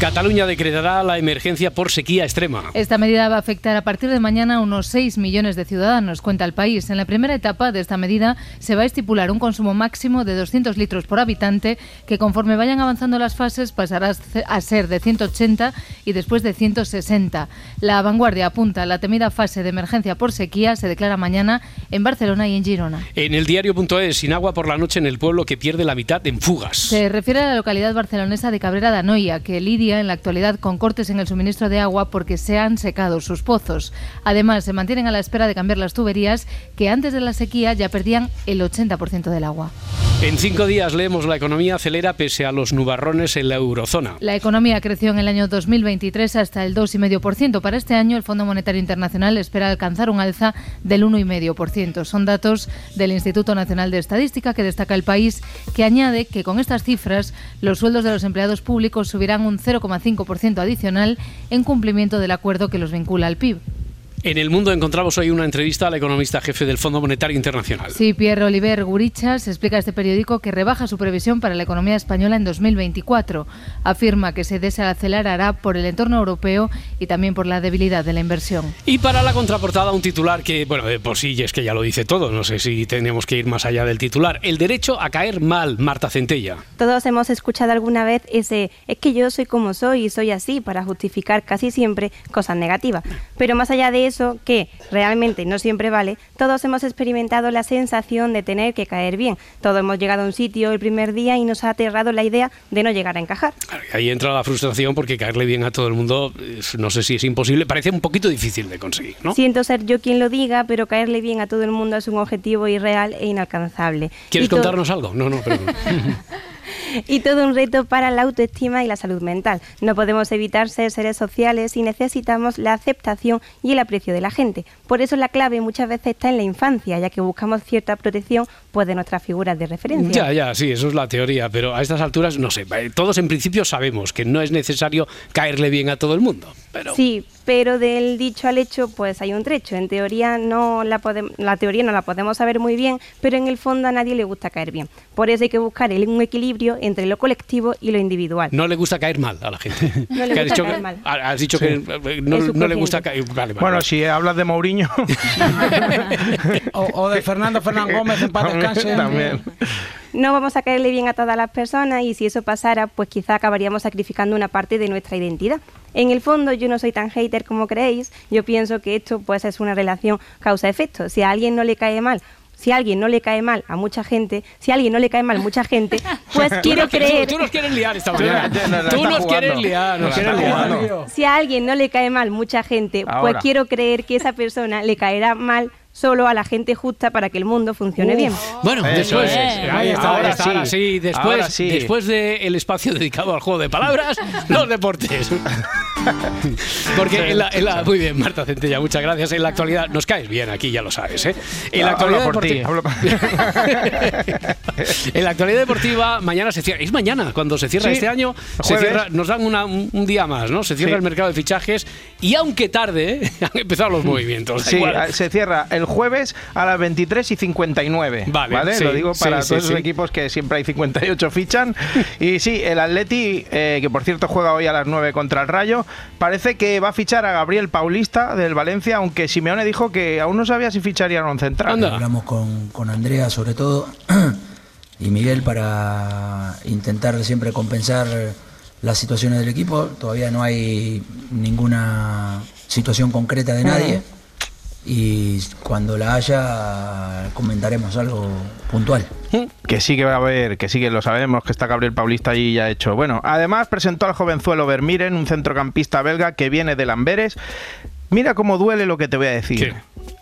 Cataluña decretará la emergencia por sequía extrema. Esta medida va a afectar a partir de mañana a unos 6 millones de ciudadanos, cuenta el país. En la primera etapa de esta medida se va a estipular un consumo máximo de 200 litros por habitante, que conforme vayan avanzando las fases pasará a ser de 180 y después de 160. La vanguardia apunta a la temida fase de emergencia por sequía se declara mañana en Barcelona y en Girona. En el diario.es, sin agua por la noche en el pueblo que pierde la mitad en fugas. Se refiere a la localidad barcelonesa de Cabrera de Anoia, que lidia en la actualidad con cortes en el suministro de agua porque se han secado sus pozos. Además, se mantienen a la espera de cambiar las tuberías que antes de la sequía ya perdían el 80% del agua. En cinco días leemos la economía acelera pese a los nubarrones en la eurozona. La economía creció en el año 2023 hasta el 2,5%. Para este año, el Fondo Monetario Internacional espera alcanzar un alza del 1,5%. Son datos del Instituto Nacional de Estadística que destaca el país, que añade que con estas cifras los sueldos de los empleados públicos subirán un 0,5% adicional en cumplimiento del acuerdo que los vincula al PIB. En el mundo encontramos hoy una entrevista al economista jefe del Fondo Monetario Internacional. Sí, Pierre Oliver Gurichas explica a este periódico que rebaja su previsión para la economía española en 2024. Afirma que se desacelerará por el entorno europeo y también por la debilidad de la inversión. Y para la contraportada un titular que, bueno, de por sí es que ya lo dice todo, no sé si tenemos que ir más allá del titular. El derecho a caer mal, Marta Centella. Todos hemos escuchado alguna vez ese es que yo soy como soy y soy así para justificar casi siempre cosas negativas. Pero más allá de eso, que realmente no siempre vale, todos hemos experimentado la sensación de tener que caer bien. Todos hemos llegado a un sitio el primer día y nos ha aterrado la idea de no llegar a encajar. Ahí entra la frustración porque caerle bien a todo el mundo, no sé si es imposible, parece un poquito difícil de conseguir, ¿no? Siento ser yo quien lo diga, pero caerle bien a todo el mundo es un objetivo irreal e inalcanzable. ¿Quieres contarnos algo? No, no, perdón. y todo un reto para la autoestima y la salud mental. No podemos evitar ser seres sociales y necesitamos la aceptación y el aprecio de la gente. Por eso la clave muchas veces está en la infancia, ya que buscamos cierta protección pues, de nuestras figuras de referencia. Ya, ya, sí, eso es la teoría, pero a estas alturas, no sé, eh, todos en principio sabemos que no es necesario caerle bien a todo el mundo. Pero... Sí, pero del dicho al hecho pues hay un trecho. En teoría no la podem- la teoría no la podemos saber muy bien, pero en el fondo a nadie le gusta caer bien. Por eso hay que buscar el- un equilibrio entre lo colectivo y lo individual. No le gusta caer mal a la gente. No le gusta dicho caer que- mal. ha- Has dicho Sí. que no, le gusta caer. Vale, vale, Bueno, vale. si hablas de Mourinho. O, o de Fernando Fernán Gómez en paz descanse. también. No vamos a caerle bien a todas las personas y si eso pasara, pues quizá acabaríamos sacrificando una parte de nuestra identidad. En el fondo yo no soy tan hater como creéis, yo pienso que esto pues es una relación causa-efecto. Si a alguien no le cae mal, si a alguien no le cae mal a mucha gente, si a alguien no le cae mal a mucha gente, pues Tú quiero nos- tú- creer... Tú nos quieres liar esta Tú mañana. Tú estás nos quieres liar, nos No quieres liar. Si a alguien no le cae mal mucha gente, Ahora. pues quiero creer que esa persona le caerá mal solo a la gente justa para que el mundo funcione bien. Bueno, Eso después, es. ahí está, Ahora está, sí. ahora sí, después, Ahora sí. después del espacio dedicado al juego de palabras, los deportes. Porque en la, en la- muy bien, Marta Centella, muchas gracias. En la actualidad nos caes bien aquí, ya lo sabes, ¿eh? En la actualidad por ti, en la actualidad deportiva mañana se cierra, es mañana cuando se cierra Sí, este año, se cierra, nos dan una- un, día más, ¿no? Se cierra Sí. el mercado de fichajes y aunque tarde, ¿eh? han empezado los movimientos. Sí, igual. se cierra el jueves a las 23 y 59. Vale, sí, Lo digo para todos los equipos que siempre hay 58 fichan. Y sí, el Atleti, eh, que por cierto juega hoy a las 9 contra el Rayo, parece que va a fichar a Gabriel Paulista del Valencia, aunque Simeone dijo que aún no sabía si ficharía a un central. Hablamos con, con Andrea sobre todo y Miguel para intentar siempre compensar las situaciones del equipo. Todavía no hay ninguna situación concreta de nadie y cuando la haya comentaremos algo puntual. Que sí que va a haber, que sí que lo sabemos, que está Gabriel Paulista allí ya hecho. Bueno, además presentó al jovenzuelo Vermiren, un centrocampista belga que viene de Lamberes. Mira cómo duele lo que te voy a decir.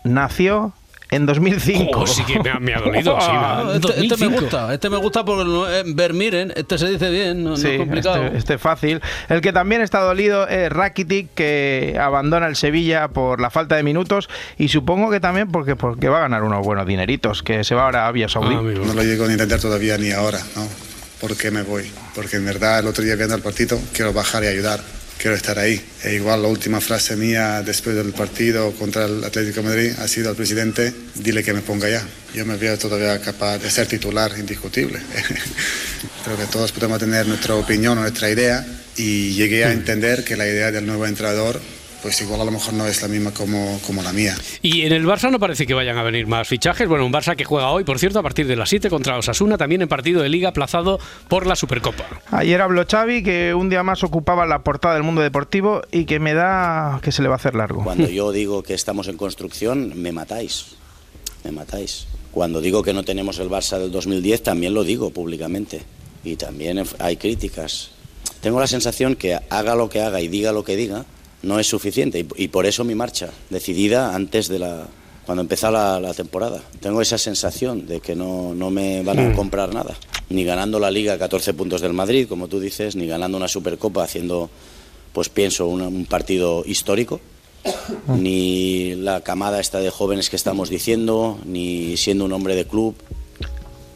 Nació en 2005. Oh, sí que me ha, me ha dolido, sí, Ah, Este, este me 2005. gusta, este me gusta porque no es Vermiren, este se dice bien, no, es complicado. Este, este fácil. El que también está dolido es Rakitic, que abandona el Sevilla por la falta de minutos y supongo que también porque, porque va a ganar unos buenos dineritos, que se va ahora a Arabia Saudí. No lo llego ni a entender todavía ni ahora, ¿no? ¿Por qué me voy? Porque en verdad el otro día viendo el partido quiero bajar y ayudar, quiero estar ahí. E igual la última frase mía después del partido contra el Atlético de Madrid ha sido al presidente, dile que me ponga ya. Yo me veo todavía capaz de ser titular indiscutible. Creo que todos podemos tener nuestra opinión o nuestra idea y llegué a entender que la idea del nuevo entrenador pues igual a lo mejor no es la misma como, como la mía. Y en el Barça no parece que vayan a venir más fichajes. Bueno, un Barça que juega hoy, por cierto, a partir de las 7 contra Osasuna, también en partido de liga aplazado por la Supercopa. Ayer habló Xavi que un día más ocupaba la portada del mundo deportivo y que me da que se le va a hacer largo. Cuando yo digo que estamos en construcción, me matáis. Me matáis. Cuando digo que no tenemos el Barça del 2010, también lo digo públicamente. Y también hay críticas. Tengo la sensación que haga lo que haga y diga lo que diga, no es suficiente y, y por eso mi marcha, decidida antes de la cuando empezó la, la temporada. Tengo esa sensación de que no, no me van a Mm. comprar nada, ni ganando la Liga a 14 puntos del Madrid, como tú dices, ni ganando una Supercopa haciendo, pues pienso, una- un partido histórico, ni la camada esta de jóvenes que estamos diciendo, ni siendo un hombre de club.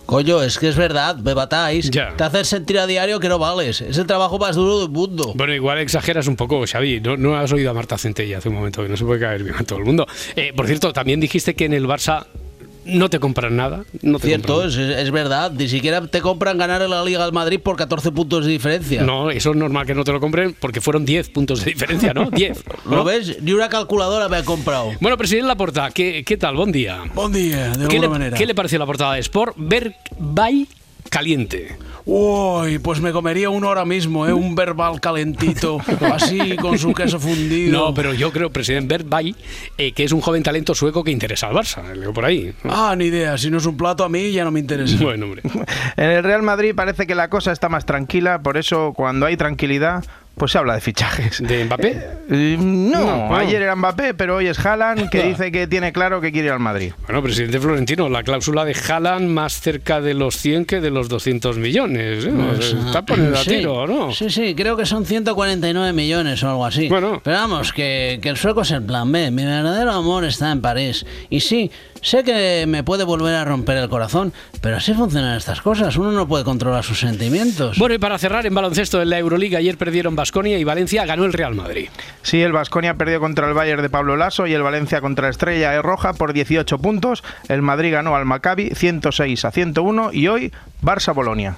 Coño, es que es verdad, me matáis. Te haces sentir a diario que no vales. Es el trabajo más duro del mundo. Bueno, igual exageras un poco, Xavi. No, no has oído a Marta Centella hace un momento, que no se puede caer bien a todo el mundo. Eh, por cierto, también dijiste que en el Barça no te compran nada. No te Cierto, es, es verdad. Ni siquiera te compran ganar en la Liga al Madrid por 14 puntos de diferencia. No, eso es normal que no te lo compren porque fueron 10 puntos de diferencia, ¿no? 10. ¿no? ¿Lo ves? Ni una calculadora me ha comprado. Bueno, presidente Laporta, ¿qué, ¿qué tal? Buen día. Buen día, de ¿Qué alguna le, manera. ¿Qué le pareció la portada de Sport? Ver by caliente. Uy, pues me comería uno ahora mismo, ¿eh? Un verbal calentito, así, con su queso fundido. No, pero yo creo, presidente Bert Bay, eh, que es un joven talento sueco que interesa al Barça. Leo por ahí. Ah, ni idea. Si no es un plato a mí, ya no me interesa. Bueno, hombre. En el Real Madrid parece que la cosa está más tranquila, por eso cuando hay tranquilidad, pues se habla de fichajes. ¿De Mbappé? Eh, no, No, ayer era Mbappé, pero hoy es Haaland que dice que tiene claro que quiere ir al Madrid. Bueno, presidente Florentino, la cláusula de Haaland más cerca de los 100 que de los 200 millones. ¿eh? Pues, Está poniendo a sí, tiro, ¿no? Sí, sí, creo que son 149 millones o algo así. Bueno. Pero vamos, que, que el sueco es el plan B. Mi verdadero amor está en París. Y sí, sé que me puede volver a romper el corazón, pero así funcionan estas cosas. Uno no puede controlar sus sentimientos. Bueno, y para cerrar en baloncesto en la Euroliga, ayer perdieron Basconia y Valencia ganó el Real Madrid. Sí, el Vasconia perdió contra el Bayern de Pablo Lasso y el Valencia contra Estrella E Roja por 18 puntos. El Madrid ganó al Maccabi 106 a 101 y hoy Barça-Bolonia.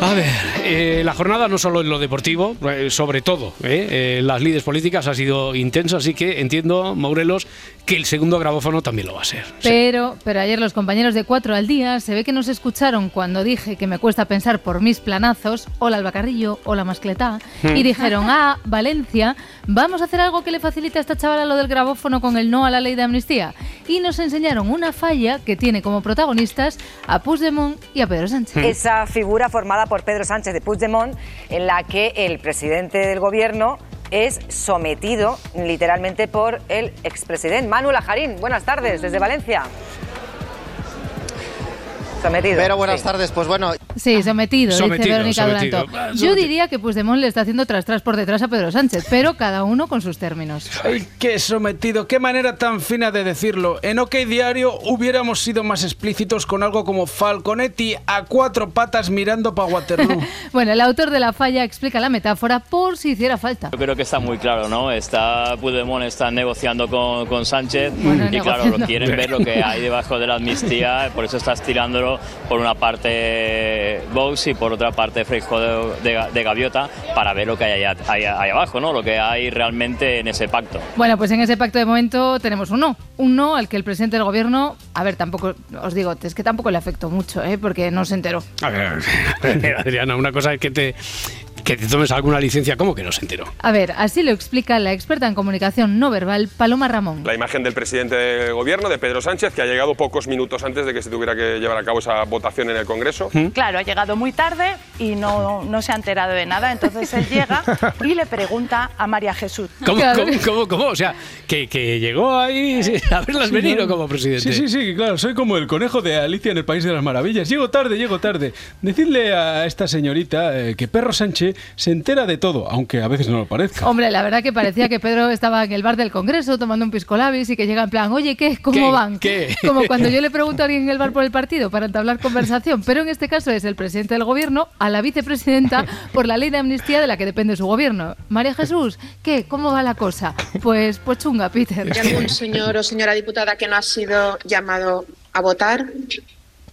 A ver, eh, la jornada no solo en lo deportivo, eh, sobre todo eh, en las lides políticas ha sido intensa, así que entiendo, Morelos, que el segundo grabófono también lo va a ser. Pero, pero ayer los compañeros de Cuatro al Día se ve que nos escucharon cuando dije que me cuesta pensar por mis planazos, hola Albacarrillo, hola Mascletá, Hmm. y dijeron, ah, Valencia, vamos a hacer algo que le facilite a esta chavala lo del grabófono con el no a la ley de amnistía. Y nos enseñaron una falla que tiene como protagonistas a Puigdemont y a Pedro Sánchez. Esa figura formada por Pedro Sánchez de Puigdemont, en la que el presidente del gobierno es sometido literalmente por el expresidente Manuel Ajarín. Buenas tardes, desde Valencia. Sometido. Pero buenas sí. tardes, pues bueno. Sí, sometido, dice Sometido, Verónica sometido. Duranto. Ah, Yo sometido. diría que Puigdemont le está haciendo tras tras por detrás a Pedro Sánchez, pero cada uno con sus términos. Ay, qué sometido, qué manera tan fina de decirlo. En OK Diario hubiéramos sido más explícitos con algo como Falconetti a cuatro patas mirando para Waterloo. Bueno, el autor de la falla explica la metáfora por si hiciera falta. Yo creo que está muy claro, ¿no? Está Puigdemont está negociando con, con Sánchez Bueno, y claro, negociando. lo quieren ver lo que hay debajo de la amnistía, por eso estás por una parte Vox y por otra parte Fresco de, de- de Gaviota para ver lo que hay allá, ahí- ahí abajo, ¿no? Lo que hay realmente en ese pacto. Bueno, pues en ese pacto de momento tenemos un no. Un no al que el presidente del gobierno, a ver, tampoco, os digo, es que tampoco le afectó mucho, ¿eh? porque no se enteró. A ver, a ver, Adriana, una cosa es que te, que te tomes alguna licencia, ¿cómo que no se enteró? A ver, así lo explica la experta en comunicación no verbal, Paloma Ramón. La imagen del presidente del gobierno, de Pedro Sánchez, que ha llegado pocos minutos antes de que se tuviera que llevar a cabo esa votación en el Congreso. Claro, ha llegado muy tarde y no, no se ha enterado de nada. Entonces él llega y le pregunta a María Jesús. ¿Cómo, cómo, cómo, cómo? O sea, que, que llegó ahí sí, a verlas venir o como presidente. Sí, sí, sí, claro, soy como el conejo de Alicia en el País de las Maravillas. Llego tarde, llego tarde. Decidle a esta señorita eh, que Perro Sánchez se entera de todo, aunque a veces no lo parezca. Hombre, la verdad que parecía que Pedro estaba en el bar del Congreso tomando un pisco labis y que llega en plan, oye, ¿qué? ¿Cómo ¿Qué? van? ¿Qué? Como cuando yo le pregunto a alguien en el bar por el partido para entablar conversación, pero en este caso es el presidente del gobierno a la vicepresidenta por la ley de amnistía de la que depende su gobierno. María Jesús, ¿qué? ¿Cómo va la cosa? Pues, pues chunga, Peter. ¿Hay algún señor o señora diputada que no ha sido llamado a votar?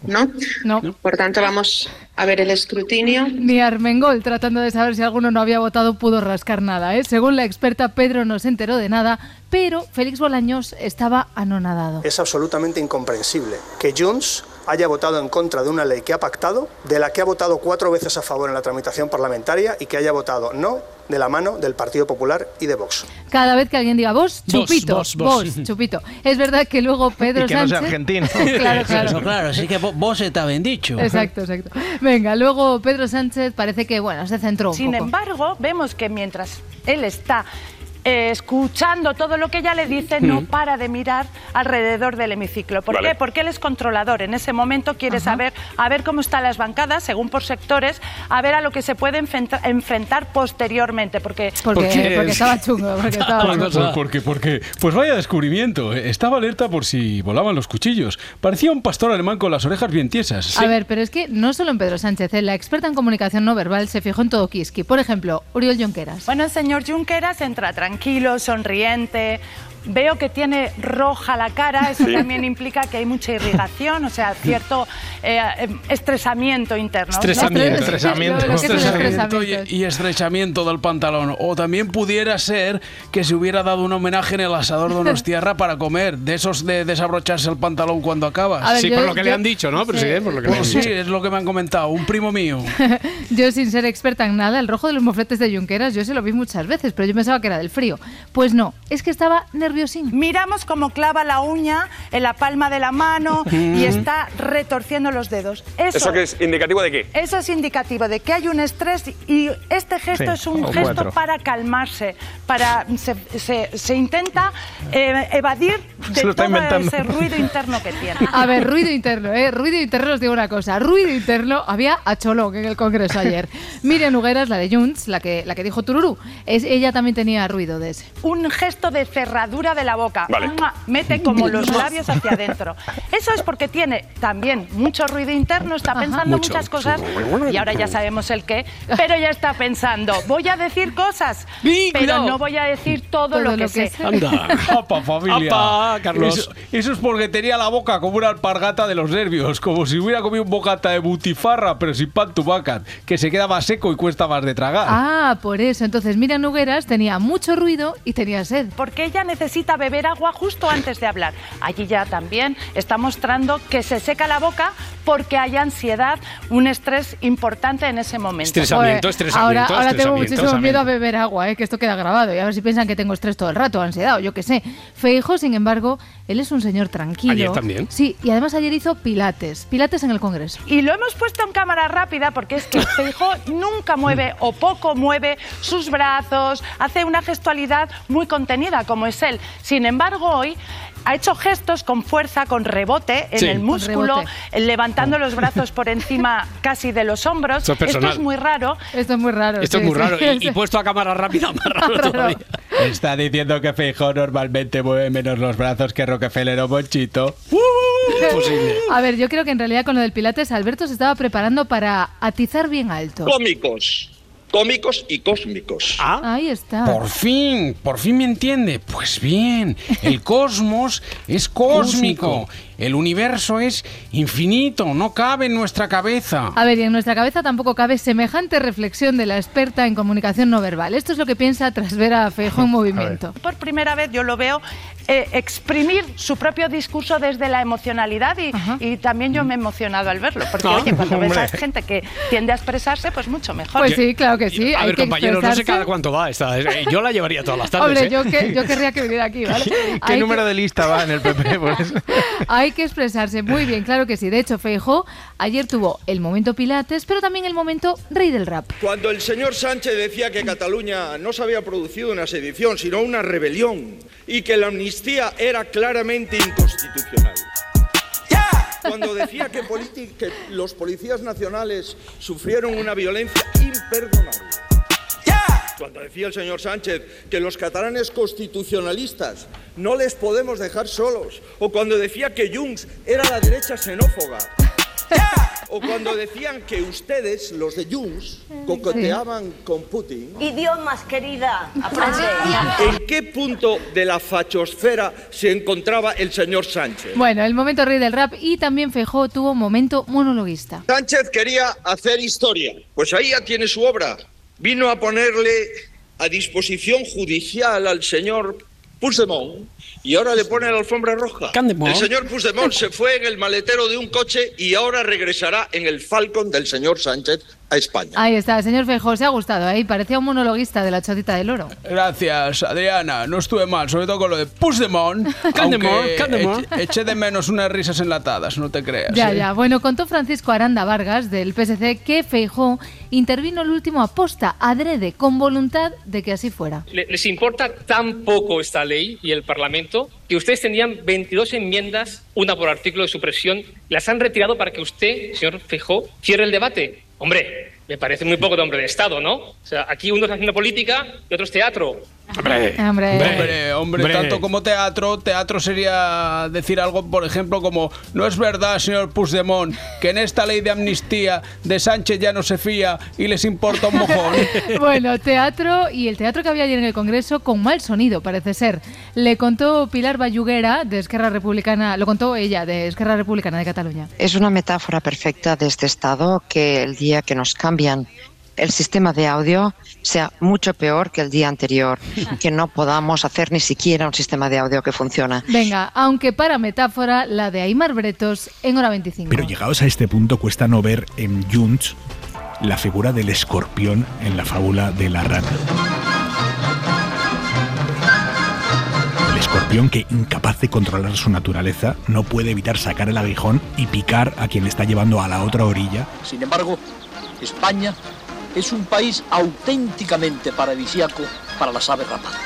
¿No? No. Por tanto, vamos a ver el escrutinio. Ni Armengol, tratando de saber si alguno no había votado, pudo rascar nada. ¿eh? Según la experta, Pedro no se enteró de nada, pero Félix Bolaños estaba anonadado. Es absolutamente incomprensible que Junts haya votado en contra de una ley que ha pactado, de la que ha votado cuatro veces a favor en la tramitación parlamentaria y que haya votado no de la mano del Partido Popular y de Vox. Cada vez que alguien diga vos, chupito, vos, vos. chupito. Es verdad que luego Pedro Y que no sea Sánchez... argentino. claro, claro. Eso, claro, así que vo- vos está bien dicho. Exacto, exacto. Venga, luego Pedro Sánchez parece que, bueno, se centró un Sin poco. embargo, vemos que mientras él está eh, escuchando todo lo que ella le dice, no para de mirar alrededor del hemiciclo. ¿Por Vale. qué? Porque él es controlador. En ese momento quiere saber a ver cómo están las bancadas, según por sectores, a ver a lo que se puede enfrenta- enfrentar posteriormente. Porque, Porque, porque estaba chungo, porque estaba chungo. porque, porque, pues vaya descubrimiento. Estaba alerta por si volaban los cuchillos. Parecía un pastor alemán con las orejas bien tiesas. A ver, pero es que no solo en Pedro Sánchez, ¿eh? la experta en comunicación no verbal se fijó en todo Kiski. Por ejemplo, Uriol Junqueras. Bueno, el señor Junqueras entra tranquilo, sonriente. Veo que tiene roja la cara, eso Sí. también implica que hay mucha irrigación, o sea, cierto eh, estresamiento interno. ¿no? Estresamiento. Estresamiento. Y, y estrechamiento del pantalón. O también pudiera ser que se hubiera dado un homenaje en el asador de Donostierra para comer, de esos de desabrocharse el pantalón cuando acabas. Ver, Sí, yo- por lo que le yo- han dicho, ¿no? Pero sí, Sí. por lo que le han Pues sí, dicho. es lo que me han comentado. Un primo mío. Yo, sin ser experta en nada, el rojo de los mofletes de Junqueras, yo se lo vi muchas veces, pero yo pensaba que era del frío. Pues no, es que estaba nerviosín. Miramos cómo clava la uña en la palma de la mano y está retorciendo los dedos. Eso, ¿Eso que es indicativo de qué? eso es indicativo de que hay un estrés y este gesto Sí, es un gesto cuatro. para calmarse, para se, se- se intenta eh, evadir de Se lo está todo inventando. ese ruido interno que tiene. A ver, ruido interno, ¿eh? Ruido interno, os digo una cosa. Ruido interno había a Cholón en el Congreso ayer. Miriam Hugueras, la de Junts, la que, la que dijo Tururú, es, ella también tenía ruido de ese. un gesto de cerradura de la boca. Vale. Mete como los labios hacia adentro. Eso es porque tiene también mucho ruido interno, está pensando Mucho. muchas cosas y ahora ya sabemos el qué, pero ya está pensando, voy a decir cosas, pero cuidado. no voy a decir todo, lo que sé. Apa, familia. Apa, Carlos. Eso, eso es porque tenía la boca como una alpargata de los nervios, como si hubiera comido un bocata de butifarra, pero sin pan tubacat, que se queda más seco y cuesta más de tragar. Ah, por eso. Entonces Miriam Hugueras tenía mucho ruido y tenía sed. Porque ella necesita beber agua justo antes de hablar. Allí ya también está mostrando que se seca la boca porque hay ansiedad, un estrés importante en ese momento. Estresamiento, Joder, estresamiento, Ahora, ahora tengo estresamiento. muchísimo miedo a beber agua, ¿eh? que esto queda grabado. Y a ver si piensan que tengo estrés todo el rato, ansiedad o yo qué sé. Feijo, sin embargo, él es un señor tranquilo. Ayer también. Sí, y además ayer hizo pilates. Pilates en el Congreso. Y lo hemos puesto en cámara rápida porque es que Feijóo nunca mueve o poco mueve sus brazos, hace una gestualidad muy contenida como es él. Sin embargo, hoy ha hecho gestos con fuerza, con rebote en Sí. el músculo, rebote. levantando los brazos por encima casi de los hombros. Esto es muy raro. Esto es muy raro. Esto es muy raro. Y, y puesto a cámara rápida, más raro todavía. Está diciendo que Feijó normalmente mueve menos los brazos que Rockefeller o Monchito. Imposible. A ver, yo creo que en realidad con lo del pilates Alberto se estaba preparando para atizar bien alto. Cómicos, cómicos y cósmicos. Ahí está. Por fin, por fin me entiende. Pues bien, el cosmos es cósmico. El universo es infinito, no cabe en nuestra cabeza. A ver, y en nuestra cabeza tampoco cabe semejante reflexión de la experta en comunicación no verbal. Esto es lo que piensa tras ver a Feijóo en movimiento. Por primera vez yo lo veo eh, exprimir su propio discurso desde la emocionalidad y, y también yo me he emocionado al verlo. Porque, Ah, oye, cuando ves a gente que tiende a expresarse, pues mucho mejor. Pues sí, claro que sí. A hay ver, que compañeros, no sé cada cuánto va esta. eh, Yo la llevaría todas las tardes. Hombre, ¿eh? yo, que- yo querría que viniera aquí, ¿vale? ¿Qué Hay número que- de lista va en el PP? Por eso? Hay que expresarse muy bien, claro que sí. De hecho, Feijóo ayer tuvo el momento Pilates, pero también el momento Rey del Rap. Cuando el señor Sánchez decía que Cataluña no se había producido una sedición, sino una rebelión, y que la amnistía era claramente inconstitucional. Cuando decía que, que los policías nacionales sufrieron una violencia imperdonable. Cuando decía el señor Sánchez que los catalanes constitucionalistas no les podemos dejar solos. O cuando decía que Junts era la derecha xenófoba. O cuando decían que ustedes, los de Junts, cocoteaban con Putin. Idiomas, querida, aprende. ¿En qué punto de la fachosfera se encontraba el señor Sánchez? Bueno, el momento rey del rap y también Feijó tuvo momento monologuista. Sánchez quería hacer historia. Pues ahí ya tiene su obra. Vino a ponerle a disposición judicial al señor Puigdemont y ahora le pone la alfombra roja. El señor Puigdemont se fue en el maletero de un coche y ahora regresará en el Falcon del señor Sánchez a España. Ahí está, señor Feijó, se ha gustado, ahí parecía un monologuista de la chotita del oro. Gracias, Adriana. No estuve mal, sobre todo con lo de Puigdemont. Candemont. eche- eché de menos unas risas enlatadas, no te creas. Ya, ¿eh? ya. Bueno, contó Francisco Aranda Vargas del PSC que Feijó intervino el último aposta, adrede, con voluntad de que así fuera. Le- les importa tan poco esta ley y el Parlamento que ustedes tenían 22 enmiendas, una por artículo de supresión, las han retirado para que usted, señor Fijó, cierre el debate. Hombre, me parece muy poco de hombre de Estado, ¿no? O sea, aquí uno está haciendo política y otro es teatro. Hombre, hombre, hombre, Hombre. tanto como teatro, teatro sería decir algo, por ejemplo, como no es verdad, señor Puigdemont, que en esta ley de amnistía de Sánchez ya no se fía y les importa un mojón. Bueno, teatro y el teatro que había ayer en el Congreso con mal sonido, parece ser. Le contó Pilar Bayuguera de Esquerra Republicana, lo contó ella de Esquerra Republicana de Cataluña. Es una metáfora perfecta de este estado que el día que nos cambian el sistema de audio sea mucho peor que el día anterior, que no podamos hacer ni siquiera un sistema de audio que funciona. Venga, aunque para metáfora, la de Aymar Bretos en hora 25. Pero llegados a este punto cuesta no ver en Junts la figura del escorpión en la fábula de la rana. El escorpión que, incapaz de controlar su naturaleza, no puede evitar sacar el aguijón y picar a quien le está llevando a la otra orilla Sin embargo, España es un país auténticamente paradisíaco para las aves rapaces.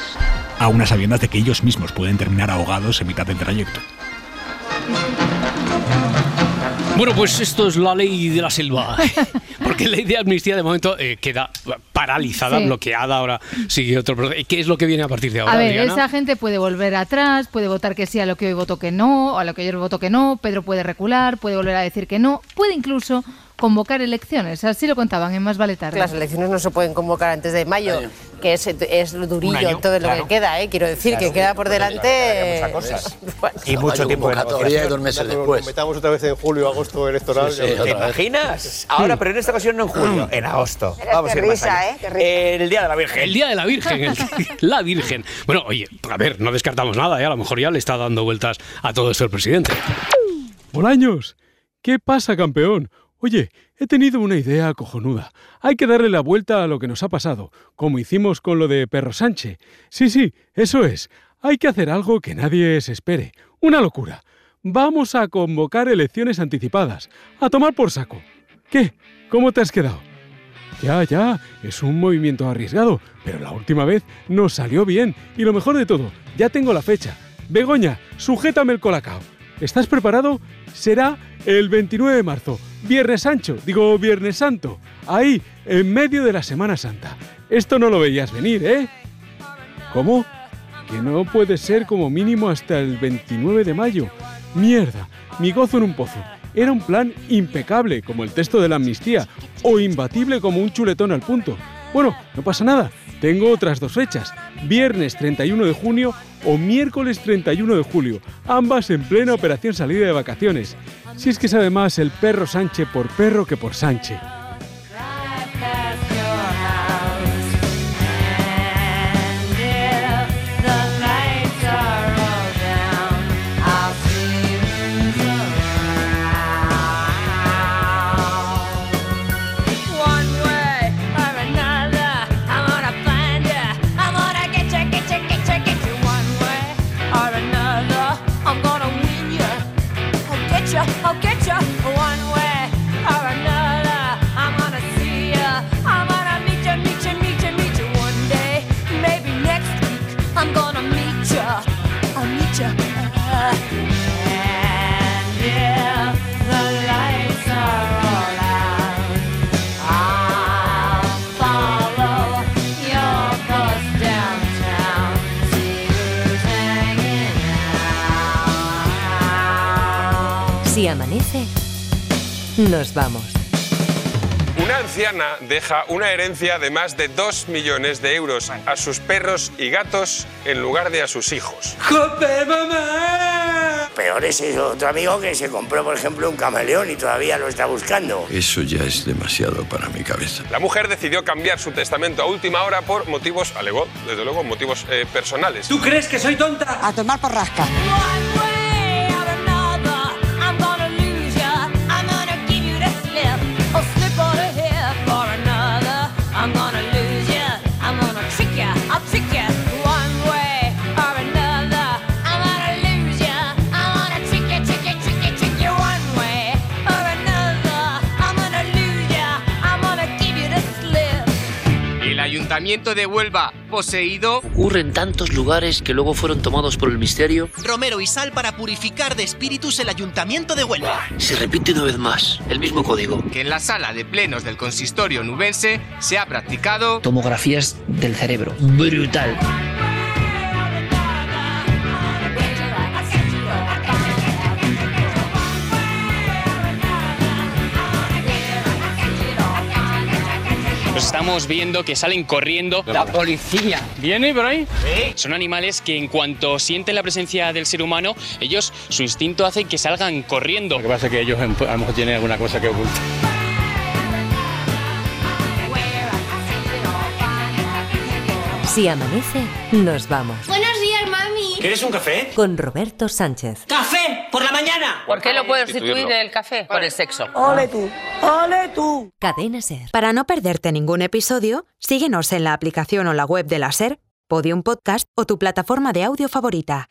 a unas sabiendas de que ellos mismos pueden terminar ahogados en mitad del trayecto. Bueno, pues esto es la ley de la selva. Porque la ley de amnistía de momento eh, queda paralizada, Sí. bloqueada. Ahora sigue otro proceso. ¿Qué es lo que viene a partir de ahora, A ver, Adriana? esa gente puede volver atrás, puede votar que sí a lo que hoy votó que no, o a lo que ayer votó que no, Pedro puede recular, puede volver a decir que no, puede incluso convocar elecciones, así lo contaban en Más Vale Tarde. Las elecciones no se pueden convocar antes de mayo, que es, es durillo año, todo lo claro. que queda, ¿eh? quiero decir, Claro, que queda por delante... Y mucho tiempo de y dos meses después. Nos metamos otra vez en julio, agosto electoral. Sí, sí, ¿Te imaginas? Ahora, pero en esta ocasión no en julio, en agosto. Vamos qué a ir más risa, allá. ¿eh? Qué risa. El Día de la Virgen. El Día de la Virgen, el- la Virgen. Bueno, oye, a ver, no descartamos nada, ¿eh? a lo mejor ya le está dando vueltas a todo esto el presidente. Bolaños, ¿qué pasa, campeón? Oye, he tenido una idea cojonuda. Hay que darle la vuelta a lo que nos ha pasado, como hicimos con lo de Perro Sánchez. Sí, sí, eso es. Hay que hacer algo que nadie se espere. Una locura. Vamos a convocar elecciones anticipadas. A tomar por saco. ¿Qué? ¿Cómo te has quedado? Ya, ya, es un movimiento arriesgado, pero la última vez nos salió bien. Y lo mejor de todo, ya tengo la fecha. Begoña, sujétame el colacao. ¿Estás preparado? Será el 29 de marzo, Viernes Sancho, digo Viernes Santo, ahí, en medio de la Semana Santa. Esto no lo veías venir, ¿eh? ¿Cómo? Que no puede ser como mínimo hasta el 29 de mayo. Mierda, mi gozo en un pozo. Era un plan impecable, como el texto de la amnistía, o imbatible como un chuletón al punto. Bueno, no pasa nada. Tengo otras dos fechas, viernes 31 de junio o miércoles 31 de julio, ambas en plena operación salida de vacaciones. Si es que sabe más el perro Sánchez por perro que por Sánchez. Nos vamos. Una anciana deja una herencia de más de 2 millones de euros a sus perros y gatos en lugar de a sus hijos. ¡Jope, mamá! Peor es ese otro amigo que se compró, por ejemplo, un camaleón y todavía lo está buscando. Eso ya es demasiado para mi cabeza. La mujer decidió cambiar su testamento a última hora por motivos, alegó, desde luego, motivos eh, personales. ¿Tú crees que soy tonta? A tomar por rasca. Ayuntamiento de Huelva, poseído. Ocurre en tantos lugares que luego fueron tomados por el misterio. Romero y sal para purificar de espíritus el ayuntamiento de Huelva. Se repite una vez más, el mismo código. Que en la sala de plenos del consistorio nubense se ha practicado. Tomografías del cerebro. Brutal. Los estamos viendo que salen corriendo. La policía. ¿Viene por ahí? Son animales que en cuanto sienten la presencia del ser humano, ellos, su instinto hace que salgan corriendo. Lo que pasa es que ellos a lo mejor tienen alguna cosa que ocultar. Si amanece, nos vamos. ¿Quieres un café? Con Roberto Sánchez. ¡Café! ¡Por la mañana! ¿Por qué lo puede sustituir el café? Por el sexo. ¡Ole tú! ¡Ole tú! Cadena Ser. Para no perderte ningún episodio, síguenos en la aplicación o la web de la SER, Podium Podcast o tu plataforma de audio favorita.